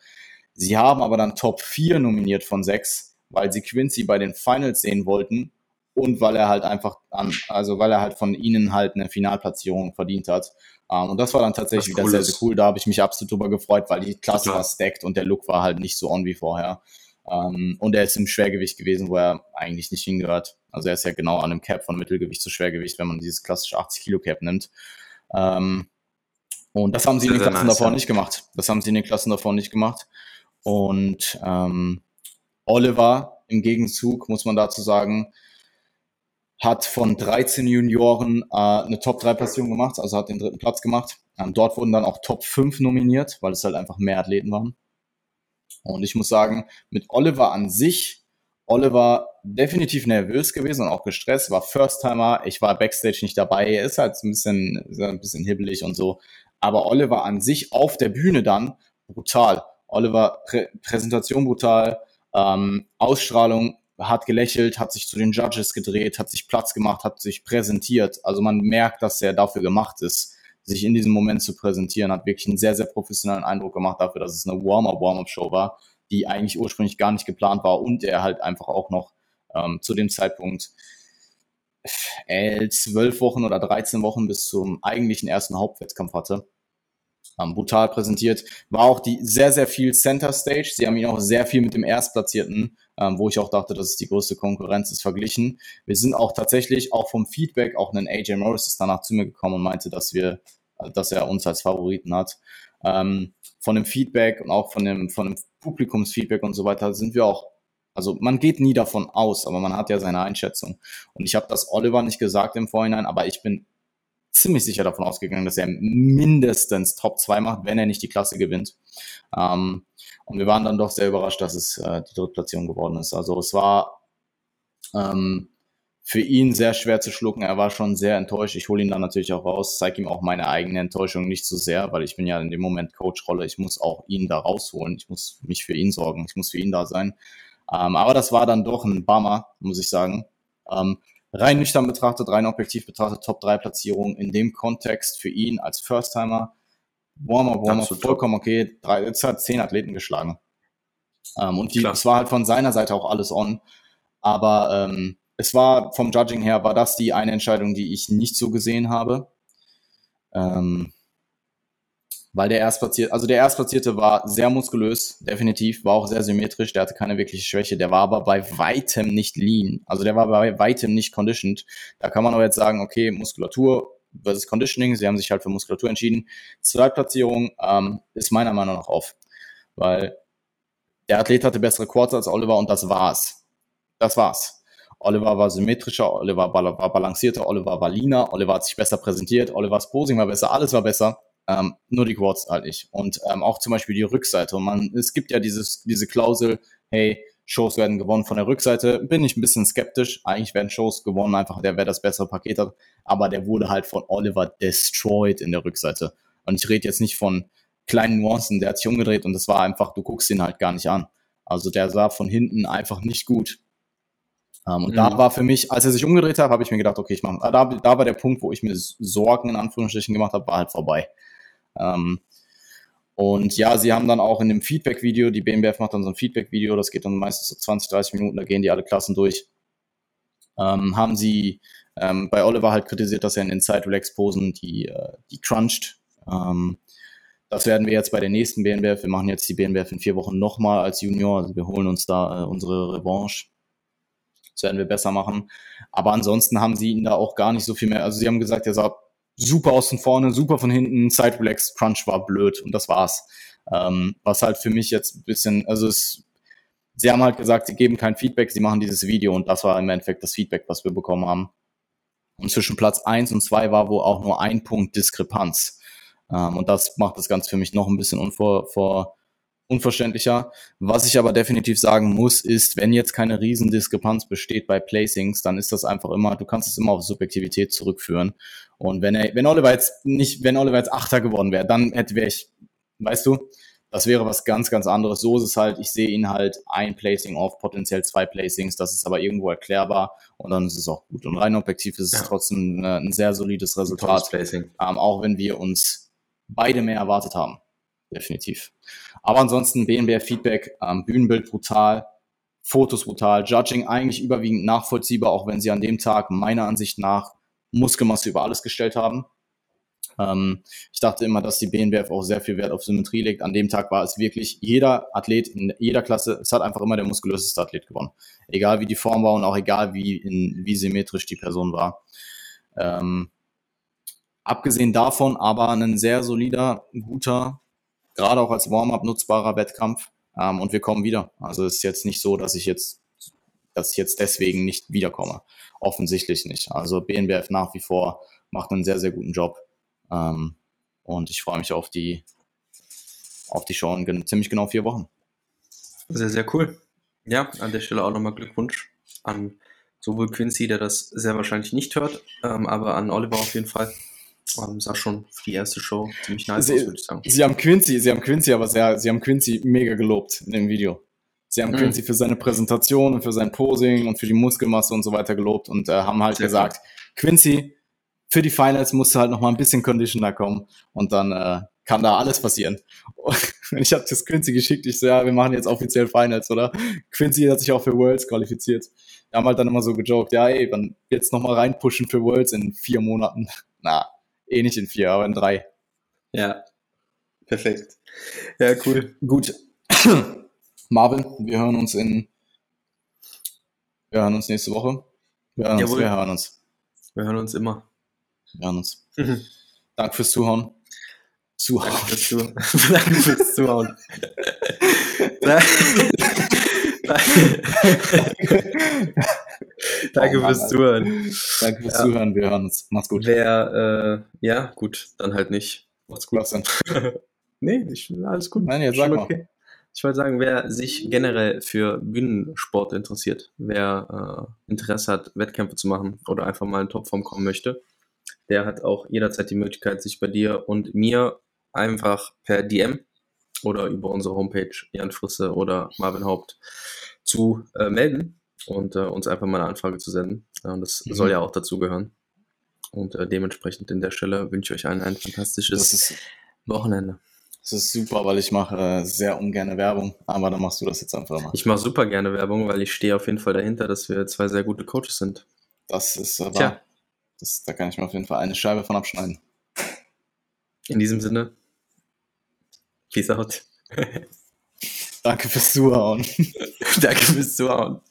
Sie haben aber dann Top 4 nominiert von 6, weil sie Quincy bei den Finals sehen wollten und weil er halt einfach an, also weil er halt von ihnen halt eine Finalplatzierung verdient hat. Um, ähm, und das war dann tatsächlich wieder sehr, sehr cool. Da habe ich mich absolut drüber gefreut, weil die Klasse Total. war stacked und der Look war halt nicht so on wie vorher. Ähm, und er ist im Schwergewicht gewesen, wo er eigentlich nicht hingehört. Also er ist ja genau an einem Cap von Mittelgewicht zu Schwergewicht, wenn man dieses klassische 80 Kilo Cap nimmt. Ähm, und das haben sie in den Klassen nice, davor ja. nicht gemacht. Das haben sie in den Klassen davor nicht gemacht. Und ähm, Oliver im Gegenzug, muss man dazu sagen, hat von 13 Junioren äh, eine Top-3-Platzierung gemacht, also hat den dritten Platz gemacht. Ähm, dort wurden dann auch Top 5 nominiert, weil es halt einfach mehr Athleten waren. Und ich muss sagen, mit Oliver an sich, Oliver definitiv nervös gewesen und auch gestresst, war First-Timer. Ich war Backstage nicht dabei. Er ist halt ein bisschen, ein bisschen hibbelig und so. Aber Oliver an sich auf der Bühne dann brutal. Oliver Prä Präsentation brutal, ähm, Ausstrahlung hat gelächelt, hat sich zu den Judges gedreht, hat sich Platz gemacht, hat sich präsentiert. Also man merkt, dass er dafür gemacht ist sich in diesem Moment zu präsentieren, hat wirklich einen sehr, sehr professionellen Eindruck gemacht dafür, dass es eine Warm-up-Warm-up-Show war, die eigentlich ursprünglich gar nicht geplant war und er halt einfach auch noch ähm, zu dem Zeitpunkt äh, zwölf Wochen oder 13 Wochen bis zum eigentlichen ersten Hauptwettkampf hatte. Ähm, brutal präsentiert. War auch die sehr, sehr viel Center Stage. Sie haben ihn auch sehr viel mit dem Erstplatzierten, ähm, wo ich auch dachte, dass es die größte Konkurrenz ist, verglichen. Wir sind auch tatsächlich auch vom Feedback, auch ein AJ Morris ist danach zu mir gekommen und meinte, dass wir, dass er uns als Favoriten hat. Ähm, von dem Feedback und auch von dem, von dem Publikumsfeedback und so weiter sind wir auch also man geht nie davon aus, aber man hat ja seine Einschätzung. Und ich habe das Oliver nicht gesagt im Vorhinein, aber ich bin ziemlich sicher davon ausgegangen, dass er mindestens Top 2 macht, wenn er nicht die Klasse gewinnt. Ähm, und wir waren dann doch sehr überrascht, dass es äh, die Drittplatzierung geworden ist. Also es war ähm, für ihn sehr schwer zu schlucken. Er war schon sehr enttäuscht. Ich hole ihn dann natürlich auch raus, zeige ihm auch meine eigene Enttäuschung nicht so sehr, weil ich bin ja in dem Moment Coach-Rolle. Ich muss auch ihn da rausholen. Ich muss mich für ihn sorgen. Ich muss für ihn da sein. Ähm, aber das war dann doch ein Bummer, muss ich sagen. Ähm, rein nüchtern betrachtet, rein objektiv betrachtet, Top 3 Platzierung in dem Kontext für ihn als First-Timer. Warm-up, Warm-up, vollkommen okay. Drei, jetzt hat zehn Athleten geschlagen. Ähm, und die, es war halt von seiner Seite auch alles on. Aber ähm, es war vom Judging her, war das die eine Entscheidung, die ich nicht so gesehen habe. Ähm, weil der Erstplatzierte, also der Erstplatzierte war sehr muskulös, definitiv, war auch sehr symmetrisch, der hatte keine wirkliche Schwäche, der war aber bei weitem nicht lean, also der war bei weitem nicht conditioned. Da kann man aber jetzt sagen, okay, Muskulatur versus Conditioning, sie haben sich halt für Muskulatur entschieden. Zweitplatzierung ähm, ist meiner Meinung nach auf, weil Der Athlet hatte bessere Quads als Oliver und das war's. Das war's. Oliver war symmetrischer, Oliver war balancierter, Oliver war leaner, Oliver hat sich besser präsentiert, Olivers Posing war besser, alles war besser. Ähm, nur die Quads halt nicht. Und ähm, auch zum Beispiel die Rückseite. Und man, es gibt ja dieses, diese Klausel, hey, Shows werden gewonnen von der Rückseite. Bin ich ein bisschen skeptisch. Eigentlich werden Shows gewonnen, einfach der, wer das bessere Paket hat. Aber der wurde halt von Oliver destroyed in der Rückseite. Und ich rede jetzt nicht von kleinen Nuancen, der hat sich umgedreht und das war einfach, du guckst ihn halt gar nicht an. Also der sah von hinten einfach nicht gut. Um, und mhm. da war für mich, als er sich umgedreht hat, habe ich mir gedacht, okay, ich mache, da, da war der Punkt, wo ich mir Sorgen in Anführungsstrichen gemacht habe, war halt vorbei. Um, und ja, sie haben dann auch in dem Feedback-Video, die BMBF macht dann so ein Feedback-Video, das geht dann meistens so 20, 30 Minuten, da gehen die alle Klassen durch. Ähm, haben sie ähm, bei Oliver halt kritisiert, dass er in den Side-Relax-Posen die, äh, die cruncht. Ähm, das werden wir jetzt bei der nächsten BNBF, wir machen jetzt die BNBF in vier Wochen nochmal als Junior, also wir holen uns da äh, unsere Revanche. Das werden wir besser machen. Aber ansonsten haben sie ihn da auch gar nicht so viel mehr, also sie haben gesagt, er sah super aus von vorne, super von hinten, Side Relax, Crunch war blöd und das war's. Ähm, was halt für mich jetzt ein bisschen, also es, sie haben halt gesagt, sie geben kein Feedback, sie machen dieses Video und das war im Endeffekt das Feedback, was wir bekommen haben. Und zwischen Platz eins und zwei war wohl auch nur ein Punkt Diskrepanz. Ähm, und das macht das Ganze für mich noch ein bisschen unvor, vor, unverständlicher. Was ich aber definitiv sagen muss, ist, wenn jetzt keine Riesendiskrepanz besteht bei Placings, dann ist das einfach immer, du kannst es immer auf Subjektivität zurückführen. Und wenn er, wenn Oliver jetzt nicht, wenn Oliver jetzt Achter geworden wäre, dann hätte wäre ich, weißt du, das wäre was ganz, ganz anderes. So ist es halt, ich sehe ihn halt ein Placing auf potenziell zwei Placings, das ist aber irgendwo erklärbar und dann ist es auch gut. Und rein objektiv ist es ja. trotzdem ein, ein sehr solides Resultat, ähm, auch wenn wir uns beide mehr erwartet haben. Definitiv. Aber ansonsten BNBR-Feedback, ähm, Bühnenbild brutal, Fotos brutal, Judging eigentlich überwiegend nachvollziehbar, auch wenn sie an dem Tag meiner Ansicht nach Muskelmasse über alles gestellt haben. Ähm, ich dachte immer, dass die BNBF auch sehr viel Wert auf Symmetrie legt. An dem Tag war es wirklich jeder Athlet in jeder Klasse, es hat einfach immer der muskulöseste Athlet gewonnen. Egal wie die Form war und auch egal wie, in, wie symmetrisch die Person war. Ähm, abgesehen davon aber ein sehr solider, guter, gerade auch als Warm-up nutzbarer Wettkampf. Ähm, und wir kommen wieder. Also es ist jetzt nicht so, dass ich jetzt, dass ich jetzt deswegen nicht wiederkomme. Offensichtlich nicht. Also BNBF nach wie vor macht einen sehr, sehr guten Job. Ähm, und ich freue mich auf die, auf die Show in ziemlich genau vier Wochen. Sehr, sehr cool. Ja, an der Stelle auch nochmal Glückwunsch an sowohl Quincy, der das sehr wahrscheinlich nicht hört, ähm, aber an Oliver auf jeden Fall. Um, sah schon für die erste Show ziemlich nice sie, aus, würde ich sagen. Sie haben Quincy, sie haben Quincy, aber sehr, sie haben Quincy mega gelobt in dem Video. Sie haben mhm. Quincy für seine Präsentation und für sein Posing und für die Muskelmasse und so weiter gelobt und äh, haben halt sehr gesagt, cool. Quincy, für die Finals musste halt noch mal ein bisschen Conditioner kommen und dann äh, kann da alles passieren. Und ich habe das Quincy geschickt, ich so, ja, wir machen jetzt offiziell Finals, oder? Quincy hat sich auch für Worlds qualifiziert. Wir haben halt dann immer so gejoked, ja, ey, dann jetzt noch mal reinpushen für Worlds in vier Monaten. Na, eh nicht in vier, aber in drei. Ja, perfekt. Ja, cool. Gut. Marvin, wir hören uns in, wir hören uns nächste Woche. Wir hören uns, wir hören uns. Wir hören uns immer. Wir hören uns. Mhm. Danke fürs Zuhören. Zuhauen. Danke fürs, Zuh Danke fürs Zuhauen. Danke oh, fürs Zuhören. Danke fürs ja. Zuhören. Wir hören uns. Mach's gut. Wer, äh, ja, gut, dann halt nicht. Macht's gut. Was denn? nee, ich, alles gut. Nein, jetzt sag okay. mal. Ich wollte sagen, wer sich generell für Bühnensport interessiert, wer äh, Interesse hat, Wettkämpfe zu machen oder einfach mal in Topform kommen möchte, der hat auch jederzeit die Möglichkeit, sich bei dir und mir einfach per DM oder über unsere Homepage Jan Frisse oder Marvin Haupt zu äh, melden und äh, uns einfach mal eine Anfrage zu senden. Äh, das mhm. soll ja auch dazugehören. Und äh, dementsprechend in der Stelle wünsche ich euch allen ein fantastisches Wochenende. Das ist super, weil ich mache äh, sehr ungerne Werbung, aber dann machst du das jetzt einfach mal. Ich mache super gerne Werbung, weil ich stehe auf jeden Fall dahinter, dass wir zwei sehr gute Coaches sind. Das ist äh, wahr. Das, da kann ich mir auf jeden Fall eine Scheibe von abschneiden. In diesem Sinne, peace out. Danke fürs Zuhauen. Danke fürs Zuhauen.